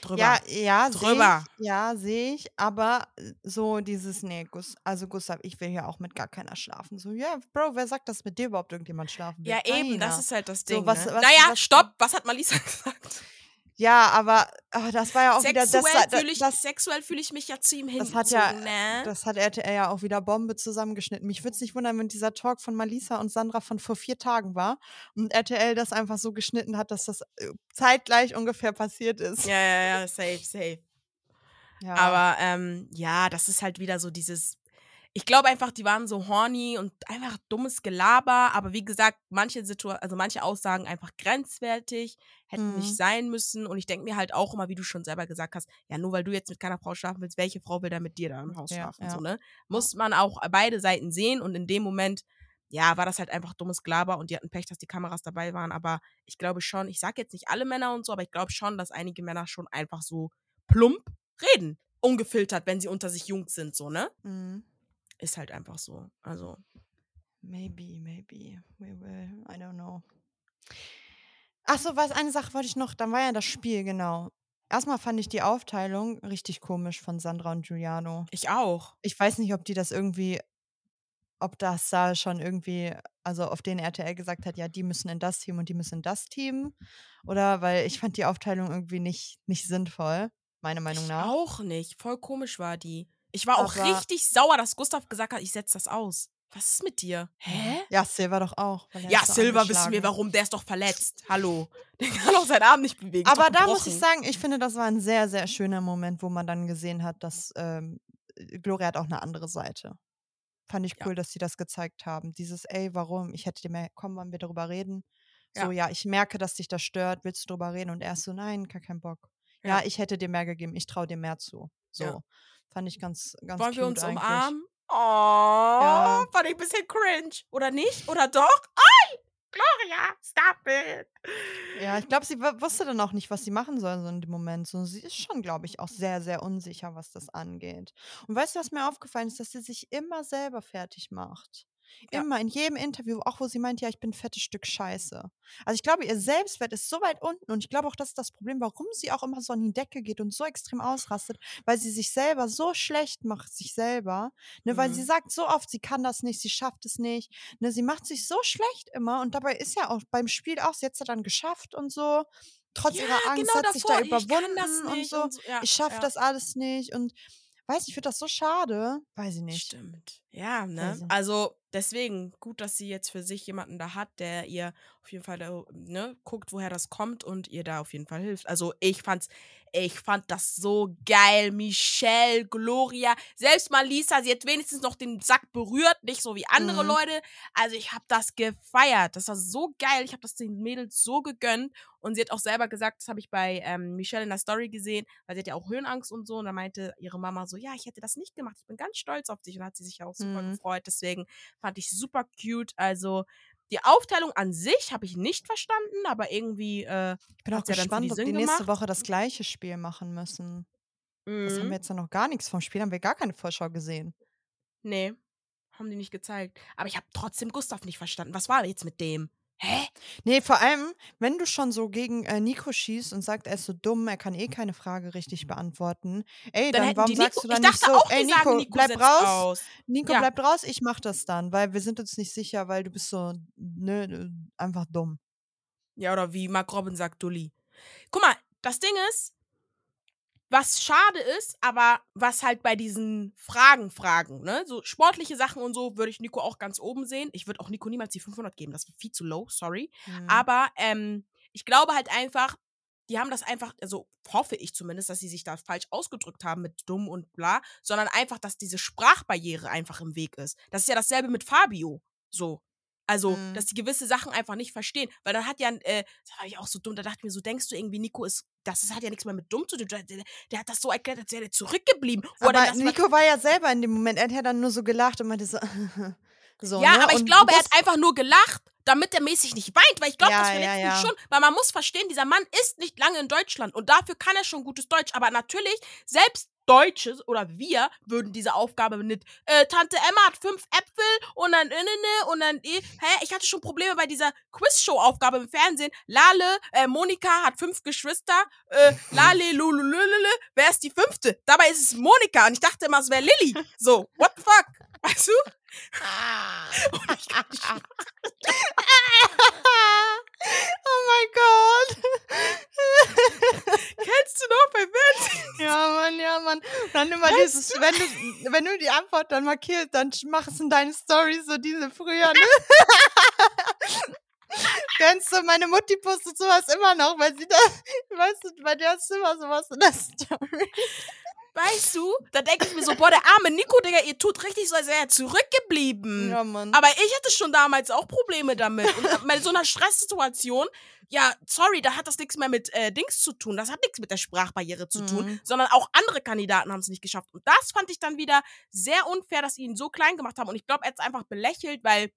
drüber. Ja, ja, Drüber. ich. Ja, sehe ich. Aber so dieses, nee, Gus, also Gustav, ich will hier auch mit gar keiner schlafen. So, ja, Bro, wer sagt, dass mit dir überhaupt irgendjemand schlafen will? Ja, eben, das ist halt das So, Ding. was- ne? was- naja, was- stopp, *laughs* was hat Malisa *laughs* gesagt? Ja, aber oh, das war ja auch wieder das, Sexuell das, fühle ich, das, sexuell fühl ich mich ja zu ihm das hingezogen, hat ja, ne? das hat RTL ja auch wieder Bombe zusammengeschnitten. Mich würde es nicht wundern, wenn dieser Talk von Malisa und Sandra von vor vier Tagen war und RTL das einfach so geschnitten hat, dass das äh, zeitgleich ungefähr passiert ist. Ja, ja, ja, safe, safe. Ja. Aber ähm, ja, das ist halt wieder so dieses. Ich glaube einfach, die waren so horny und einfach dummes Gelaber. Aber wie gesagt, manche Situ also manche Aussagen einfach grenzwertig, hätten Mhm. nicht sein müssen. Und ich denke mir halt auch immer, wie du schon selber gesagt hast, ja, nur weil du jetzt mit keiner Frau schlafen willst, welche Frau will da mit dir da im Haus Ja, schlafen? ja. So, ne? Muss man auch beide Seiten sehen und in dem Moment, ja, war das halt einfach dummes Gelaber und die hatten Pech, dass die Kameras dabei waren. Aber ich glaube schon, ich sage jetzt nicht alle Männer und so, aber ich glaube schon, dass einige Männer schon einfach so plump reden. Ungefiltert, wenn sie unter sich Jungs sind, so, ne? Mhm. Ist halt einfach so. Also, Maybe, maybe. We will. I don't know. Ach so, was eine Sache wollte ich noch. Dann war ja das Spiel, genau. Erstmal fand ich die Aufteilung richtig komisch von Sandra und Giuliano. ich auch. Ich weiß nicht, ob die das irgendwie, ob das da schon irgendwie, also auf den RTL gesagt hat, ja, die müssen in das Team und die müssen in das Team. Oder weil ich fand die Aufteilung irgendwie nicht, nicht sinnvoll, meiner Meinung Ich nach. auch nicht. Voll komisch war die. Ich war auch Aber- richtig sauer, dass Gustav gesagt hat, ich setze das aus. Was ist mit dir? Hä? Ja, Silva doch auch. Ja, Silver, wissen wir warum. Der ist doch verletzt. *laughs* Hallo. Der kann auch seinen Arm nicht bewegen. Aber da muss ich sagen, ich finde, das war ein sehr, sehr schöner Moment, wo man dann gesehen hat, dass ähm, Gloria hat auch eine andere Seite. Fand ich Ja. cool, dass sie das gezeigt haben. Dieses, ey, warum? Ich hätte dir mehr, komm, wollen wir darüber reden? So, Ja. ja, ich merke, dass dich das stört, willst du drüber reden? Und er ist so, nein, gar keinen Bock. Ja, Ja. ich hätte dir mehr gegeben, ich traue dir mehr zu. So. Fand ich ganz, ganz Wollen wir uns eigentlich. umarmen? Oh, Ja. fand ich ein bisschen cringe. Oder nicht? Oder doch? Ei! Gloria, stop it. Ja, ich glaube, sie wusste dann auch nicht, was sie machen soll so in dem Moment. So, sie ist schon, glaube ich, auch sehr, sehr unsicher, was das angeht. Und weißt du, was mir aufgefallen ist, dass sie sich immer selber fertig macht. Ja. Immer in jedem Interview, auch wo sie meint, ja, ich bin ein fettes Stück Scheiße. Also ich glaube, ihr Selbstwert ist so weit unten und ich glaube auch, das ist das Problem, warum sie auch immer so an die Decke geht und so extrem ausrastet, weil sie sich selber so schlecht macht, sich selber. Ne, Weil Mhm. sie sagt so oft, sie kann das nicht, sie schafft es nicht. Ne, sie macht sich so schlecht immer und dabei ist ja auch beim Spiel auch, sie hat es ja dann geschafft und so. Trotz ja, ihrer Angst genau hat sich da davor. überwunden kann das und so. Ja, Ich schaffe ja. das alles nicht und weiß nicht, ich finde das so schade. Weiß ich nicht. Stimmt. Ja, ne? Also. Also deswegen gut, dass sie jetzt für sich jemanden da hat, der ihr auf jeden Fall da, ne, guckt, woher das kommt und ihr da auf jeden Fall hilft. Also ich fand's, ich fand das so geil. Michelle, Gloria, selbst mal Lisa, sie hat wenigstens noch den Sack berührt, nicht so wie andere Mhm. Leute. Also ich habe das gefeiert. Das war so geil. Ich habe das den Mädels so gegönnt. Und sie hat auch selber gesagt, das habe ich bei ähm, Michelle in der Story gesehen, weil sie hat ja auch Höhenangst und so. Und da meinte ihre Mama so, ja, ich hätte das nicht gemacht. Ich bin ganz stolz auf dich. Und hat sie sich ja auch super Mhm. gefreut. Deswegen fand ich super cute. Also die Aufteilung an sich habe ich nicht verstanden, aber irgendwie äh, Ich bin auch Hat's ja gespannt, ob die nächste gemacht? Woche das gleiche Spiel machen müssen. Das haben mhm. wir jetzt ja noch gar nichts vom Spiel, haben wir gar keine Vorschau gesehen. nee, haben die nicht gezeigt. Aber ich habe trotzdem Gustav nicht verstanden. Was war jetzt mit dem? Hä? Nee, vor allem, wenn du schon so gegen äh, Nico schießt und sagst, er ist so dumm, er kann eh keine Frage richtig beantworten. Ey, dann, hätten warum sagst Nico, du dann ich nicht so, auch, ey die sagen, Nico, Nico bleib raus. aus. Nico, Ja. bleib raus, ich mach das dann, weil wir sind uns nicht sicher, weil du bist so, ne, einfach dumm. Ja, oder wie Mark Robin sagt, Dulli. Guck mal, das Ding ist, was schade ist, aber was halt bei diesen Fragen, Fragen, ne, so sportliche Sachen und so, würde ich Nico auch ganz oben sehen. Ich würde auch Nico niemals die 500 geben, das wäre viel zu low, sorry. Mhm. Aber ähm, ich glaube halt einfach, die haben das einfach, also hoffe ich zumindest, dass sie sich da falsch ausgedrückt haben mit dumm und bla, sondern einfach, dass diese Sprachbarriere einfach im Weg ist. Das ist ja dasselbe mit Fabio. So. Also, Mhm. dass die gewisse Sachen einfach nicht verstehen. Weil dann hat ja, äh, das war ich auch so dumm, da dachte ich mir so, denkst du irgendwie, Nico ist, das ist, hat ja nichts mehr mit dumm zu tun. Der, der, hat das so erklärt, als wäre der zurückgeblieben. Er Aber das Nico war ja selber in dem Moment, er hat ja dann nur so gelacht und meinte so, *laughs* so ja, ne? aber ich glaube, er hat einfach nur gelacht, damit er mäßig nicht weint, weil ich glaube, Ja, das ja, verletzt ihn ja. schon, weil man muss verstehen, dieser Mann ist nicht lange in Deutschland und dafür kann er schon gutes Deutsch, aber natürlich, selbst Deutsche oder wir würden diese Aufgabe nicht, äh, Tante Emma hat fünf Äpfel und dann, äh, ne, und dann, äh, hä, ich hatte schon Probleme bei dieser Quizshow-Aufgabe im Fernsehen. Lale, äh, Monika hat fünf Geschwister, äh, Lale, *laughs* lulululule, wer ist die fünfte? Dabei ist es Monika und ich dachte immer, es wäre Lilly. So, what the fuck? Weißt du? Ah. *laughs* Und. *laughs* *laughs* Oh mein Gott. Kennst du noch bei Fernsehen? Ja, Mann, ja, Mann. Dann immer Kennst dieses, du? Wenn, du, wenn du die Antwort dann markierst, dann machst du in deine Stories so diese früher, ne? Kennst du, meine Mutti postet sowas immer noch, weil sie da, weißt du, bei der ist immer sowas in der Story. Weißt du, da denke ich mir so, boah, der arme Nico, Digga, ihr tut richtig so, als wäre er zurückgeblieben. Ja, Mann. Aber ich hatte schon damals auch Probleme damit. Und *laughs* bei so einer Stresssituation, ja, sorry, da hat das nichts mehr mit äh, Dings zu tun. Das hat nichts mit der Sprachbarriere zu tun, Mhm. sondern auch andere Kandidaten haben es nicht geschafft. Und das fand ich dann wieder sehr unfair, dass sie ihn so klein gemacht haben. Und ich glaube, er hat es einfach belächelt, weil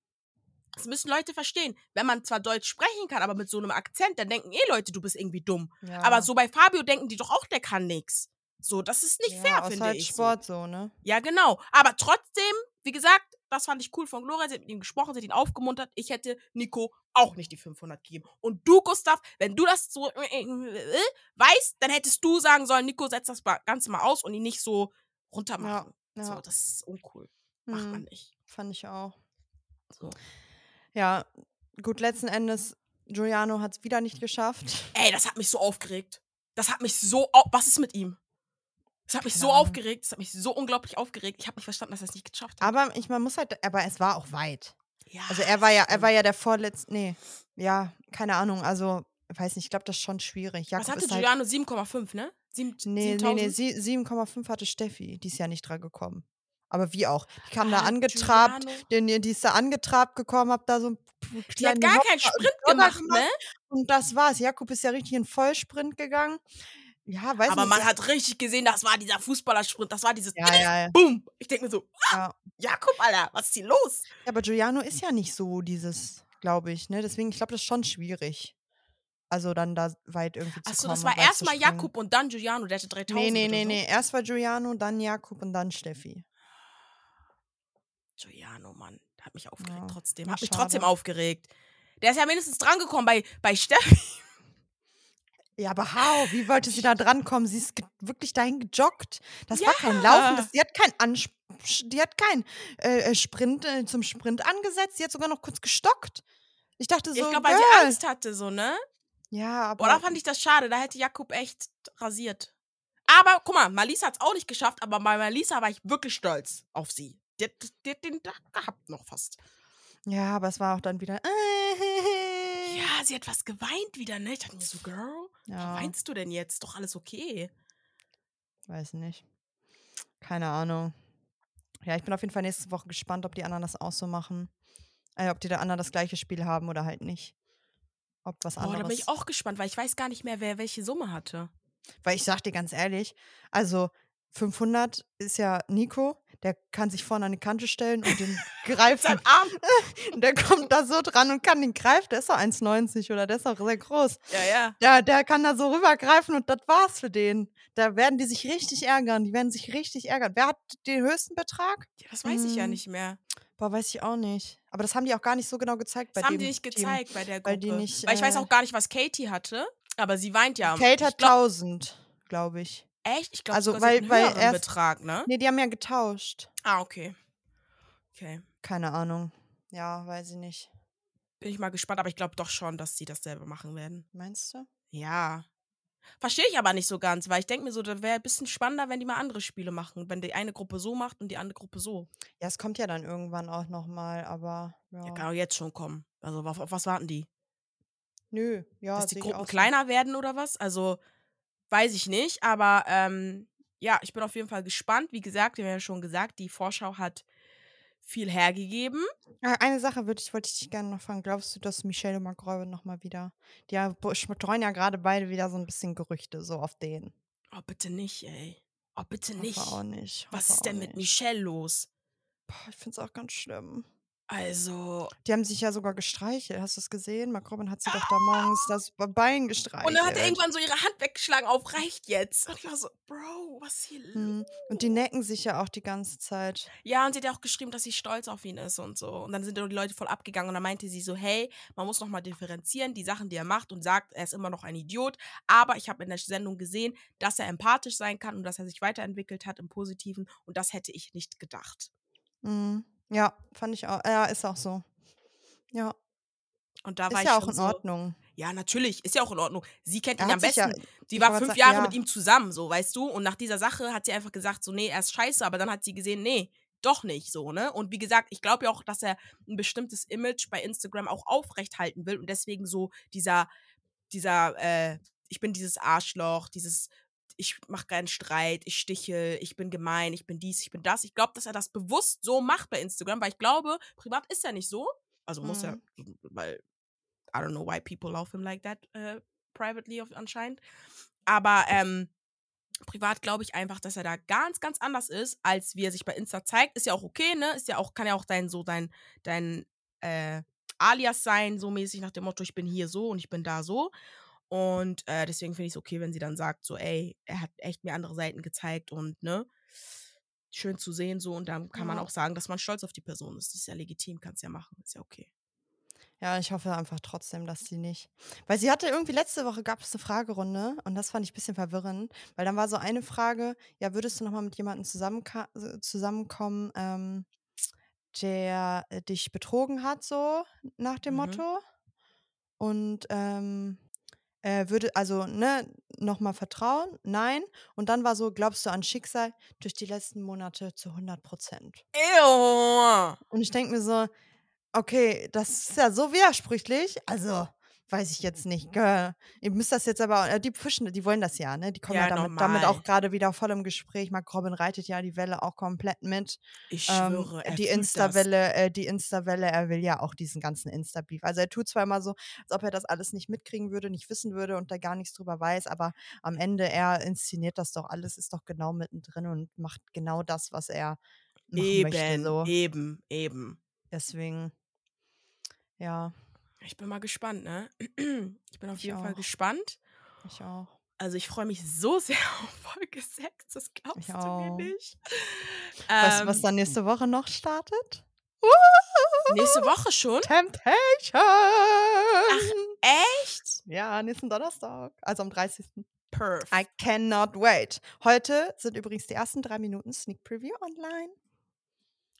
das müssen Leute verstehen. Wenn man zwar Deutsch sprechen kann, aber mit so einem Akzent, dann denken eh Leute, du bist irgendwie dumm. ja. Aber so bei Fabio denken die doch auch, der kann nix. So, das ist nicht ja, fair, finde halt ich. So. Sport so, ne? Ja, genau. Aber trotzdem, wie gesagt, das fand ich cool von Gloria. Sie hat mit ihm gesprochen, sie hat ihn aufgemuntert. Ich hätte Nico auch nicht die 500 gegeben. Und du, Gustav, wenn du das so äh, äh, weißt, dann hättest du sagen sollen, Nico, setz das Ganze mal aus und ihn nicht so runter machen. Ja. So, das ist uncool. Macht man Mhm, nicht. Fand ich auch. So. Ja, gut, letzten Endes, Giuliano hat es wieder nicht geschafft. Ey, das hat mich so aufgeregt. Das hat mich so. Au Was ist mit ihm? Das hat mich Keine so aufgeregt. Das hat mich so unglaublich aufgeregt. Ich habe nicht verstanden, dass er es nicht geschafft hat. Aber ich, man muss halt, aber es war auch weit. Ja, Also er war ja, er war ja der vorletzte, nee, ja, keine Ahnung, also, weiß nicht, ich glaube, das ist schon schwierig. Jakob Was hatte halt, Giuliano? 7,5, ne? Sieben- nee, nee, nee, 7000? sie- 7,5 hatte Steffi, die ist ja nicht dran gekommen. Aber wie auch, die kam da Ah, angetrabt, Giuliano. den, die ist da angetrabt gekommen, hab da so einen Die hat gar Hopper keinen Sprint Jogger gemacht, ne? Und das war's. Jakob ist ja richtig in Vollsprint gegangen. Ja, weiß Aber nicht. man ja, hat richtig gesehen, das war dieser Fußballersprint, das war dieses ja, ja, ja. Boom. Ich denke mir so, ah, Ja. Jakob, Alter, was ist hier los? Ja, aber Giuliano ist ja nicht so dieses, glaube ich, ne? Deswegen, ich glaube, das ist schon schwierig. Also dann da weit irgendwie zu Achso, kommen. das war und weit zu erstmal springen. Jakob und dann Giuliano, der hatte 3000 Nee, nee, oder nee, so. nee. Erst war Giuliano, dann Jakob und dann Steffi. Giuliano, Mann, der hat mich aufgeregt Ja, trotzdem. Hat mich schade. trotzdem aufgeregt. Der ist ja mindestens drangekommen bei, bei Steffi. Ja, aber how? Wie wollte sie da drankommen? Sie ist wirklich dahin gejoggt. Das war kein Laufen, das, die hat kein Ansp die hat kein äh, äh, Sprint äh, zum Sprint angesetzt, sie hat sogar noch kurz gestockt. Ich dachte so, ich glaube, weil sie. Angst hatte, so, ne? Ja, aber da fand ich das schade. Da hätte Jakob echt rasiert. Aber guck mal, Malisa hat es auch nicht geschafft, aber bei Malisa war ich wirklich stolz auf sie. Die hat, die hat den Tag gehabt noch fast. Ja, aber es war auch dann wieder Ja, sie hat was geweint wieder, ne? Ich dachte mir so, Girl, ja, was weinst du denn jetzt? Doch alles okay. weiß nicht. Keine Ahnung. Ja, ich bin auf jeden Fall nächste Woche gespannt, ob die anderen das auch so machen. Äh, ob die da anderen das gleiche Spiel haben oder halt nicht. Ob was Boah, anderes. da bin ich auch gespannt, weil ich weiß gar nicht mehr, wer welche Summe hatte. Weil ich sag dir ganz ehrlich, also 500 ist ja Nico, der kann sich vorne an die Kante stellen und den *laughs* greifen. Sein Arm. *laughs* der kommt da so dran und kann den greifen. Der ist doch 1,90 oder der ist auch sehr groß. Ja, ja. Der, der kann da so rübergreifen und das war's für den. Da werden die sich richtig ärgern. Die werden sich richtig ärgern. Wer hat den höchsten Betrag? ja das weiß ich ja Hm, nicht mehr. Boah, weiß ich auch nicht. Aber das haben die auch gar nicht so genau gezeigt bei Das haben die nicht Team. gezeigt bei der Gruppe. weil die nicht, weil ich weiß äh, auch gar nicht, was Katie hatte, aber sie weint ja. Kate hat glaub, 1000, glaube ich. Echt? Ich glaube, Also, weil- weil, weil einen höheren erst- Betrag, ne? Nee, die haben ja getauscht. Ah, okay. Okay. Keine Ahnung. Ja, weiß ich nicht. Bin ich mal gespannt, aber ich glaube doch schon, dass sie das selber machen werden. Meinst du? Ja. Verstehe ich aber nicht so ganz, weil ich denke mir so, das wäre ein bisschen spannender, wenn die mal andere Spiele machen. Wenn die eine Gruppe so macht und die andere Gruppe so. Ja, es kommt ja dann irgendwann auch nochmal, aber ja. Ja, kann auch jetzt schon kommen. Also auf, auf was warten die? Nö, ja, Dass die Gruppen kleiner werden oder was? Also weiß ich nicht, aber ähm, ja, ich bin auf jeden Fall gespannt. Wie gesagt, wir haben ja schon gesagt, die Vorschau hat viel hergegeben. Ah, Eine Sache würde ich, wollte ich dich gerne noch fragen. Glaubst du, dass Michelle und McGraw nochmal wieder, die ja, streuen ja gerade beide wieder so ein bisschen Gerüchte so auf den. Oh, bitte nicht, ey. Oh, bitte Hoffe nicht. auch nicht. Was hoffe ist denn mit nicht. Michelle los? Boah, ich finde es auch ganz schlimm. Also. Die haben sich ja sogar gestreichelt. Hast du es gesehen? Mark Robin hat sie doch da morgens das Bein gestreichelt. Und dann hat er irgendwann so ihre Hand weggeschlagen auf reicht jetzt. Und ich war so, Bro, was ist hier los? Hm. Und die necken sich ja auch die ganze Zeit. Ja, und sie hat ja auch geschrieben, dass sie stolz auf ihn ist und so. Und dann sind die Leute voll abgegangen und dann meinte sie so, hey, man muss nochmal differenzieren, die Sachen, die er macht und sagt, er ist immer noch ein Idiot. Aber ich habe in der Sendung gesehen, dass er empathisch sein kann und dass er sich weiterentwickelt hat im Positiven. Und das hätte ich nicht gedacht. Hm. Ja, fand ich auch. Ja, ist auch so. Ja, Und da war ist ich ja auch schon in so, Ordnung. Ja, natürlich, ist ja auch in Ordnung. Sie kennt ihn am sich ja besten. Die ich war fünf Jahre sagen, mit ja. ihm zusammen, so, weißt du? Und nach dieser Sache hat sie einfach gesagt, so, nee, er ist scheiße, aber dann hat sie gesehen, nee, doch nicht so, ne? Und wie gesagt, ich glaube ja auch, dass er ein bestimmtes Image bei Instagram auch aufrechthalten will und deswegen so dieser, dieser, äh, ich bin dieses Arschloch, dieses, ich mache keinen Streit, ich stichel, ich bin gemein, ich bin dies, ich bin das. Ich glaube, dass er das bewusst so macht bei Instagram, weil ich glaube, privat ist er nicht so. Also muss er, Mhm. weil I don't know why people love him like that äh, privately anscheinend. Aber ähm, privat glaube ich einfach, dass er da ganz, ganz anders ist, als wie er sich bei Insta zeigt. Ist ja auch okay, ne? Ist ja auch, kann ja auch dein so dein, dein äh, Alias sein, so mäßig nach dem Motto, ich bin hier so und ich bin da so. Und äh, deswegen finde ich es okay, wenn sie dann sagt, so, ey, er hat echt mir andere Seiten gezeigt und ne, schön zu sehen, so. Und dann kann man Ja. auch sagen, dass man stolz auf die Person ist. Das ist ja legitim, kannst ja machen, ist ja okay. Ja, ich hoffe einfach trotzdem, dass sie nicht. Weil sie hatte irgendwie letzte Woche gab es eine Fragerunde und das fand ich ein bisschen verwirrend, weil dann war so eine Frage, ja, würdest du nochmal mit jemandem äh, zusammenkommen, ähm, der äh, dich betrogen hat, so nach dem Mhm. Motto? Und ähm, äh, würde, also, ne, nochmal vertrauen? Nein. Und dann war so, glaubst du an Schicksal durch die letzten Monate zu 100 Prozent? Und ich denke mir so, okay, das ist ja so widersprüchlich. Also, weiß ich jetzt nicht. Girl. Ihr müsst das jetzt aber, äh, die Fischen, die wollen das ja, ne? Die kommen ja, Ja, damit, damit auch gerade wieder voll im Gespräch. Mark Robin reitet ja die Welle auch komplett mit. Ich Ähm, schwöre, er die. Insta-Welle, äh, die Insta-Welle, er will ja auch diesen ganzen Insta-Beef. Also er tut zwar immer so, als ob er das alles nicht mitkriegen würde, nicht wissen würde und da gar nichts drüber weiß, aber am Ende, er inszeniert das doch alles, ist doch genau mittendrin und macht genau das, was er machen möchte. Eben, So. eben, eben. Deswegen, ja, Ich bin mal gespannt, ne? *clears throat* Ich bin auf Ich jeden Fall auch. gespannt. ich auch. Also ich freue mich so sehr *laughs* auf Folge 6, das glaubst du auch. mir nicht. Weißt du, was Ähm, dann nächste Woche noch startet? nächste Woche schon? Temptation! Echt? Ja, nächsten Donnerstag, also am 30. Perf. I cannot wait. Heute sind übrigens die ersten drei Minuten Sneak Preview online.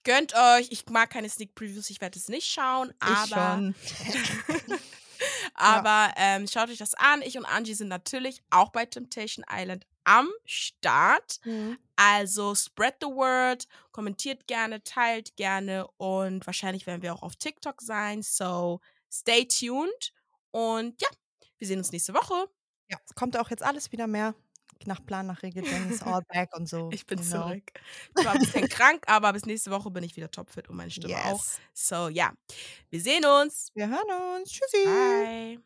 Gönnt euch. Ich mag keine Sneak Previews, ich werde es nicht schauen, Ich aber schon. *laughs* aber ähm, schaut euch das an. Ich und Angie sind natürlich auch bei Temptation Island am Start. Mhm. Also spread the word, kommentiert gerne, teilt gerne und wahrscheinlich werden wir auch auf TikTok sein. So stay tuned und ja, wir sehen uns nächste Woche. Ja, es kommt auch jetzt alles wieder mehr nach Plan, nach Regel. Jenny ist *laughs* all back und so. Ich bin you know. zurück. Ich war ein bisschen *laughs* krank, aber bis nächste Woche bin ich wieder topfit und meine Stimme auch. Yes. So ja, wir sehen uns. Wir hören uns. Tschüssi. Bye.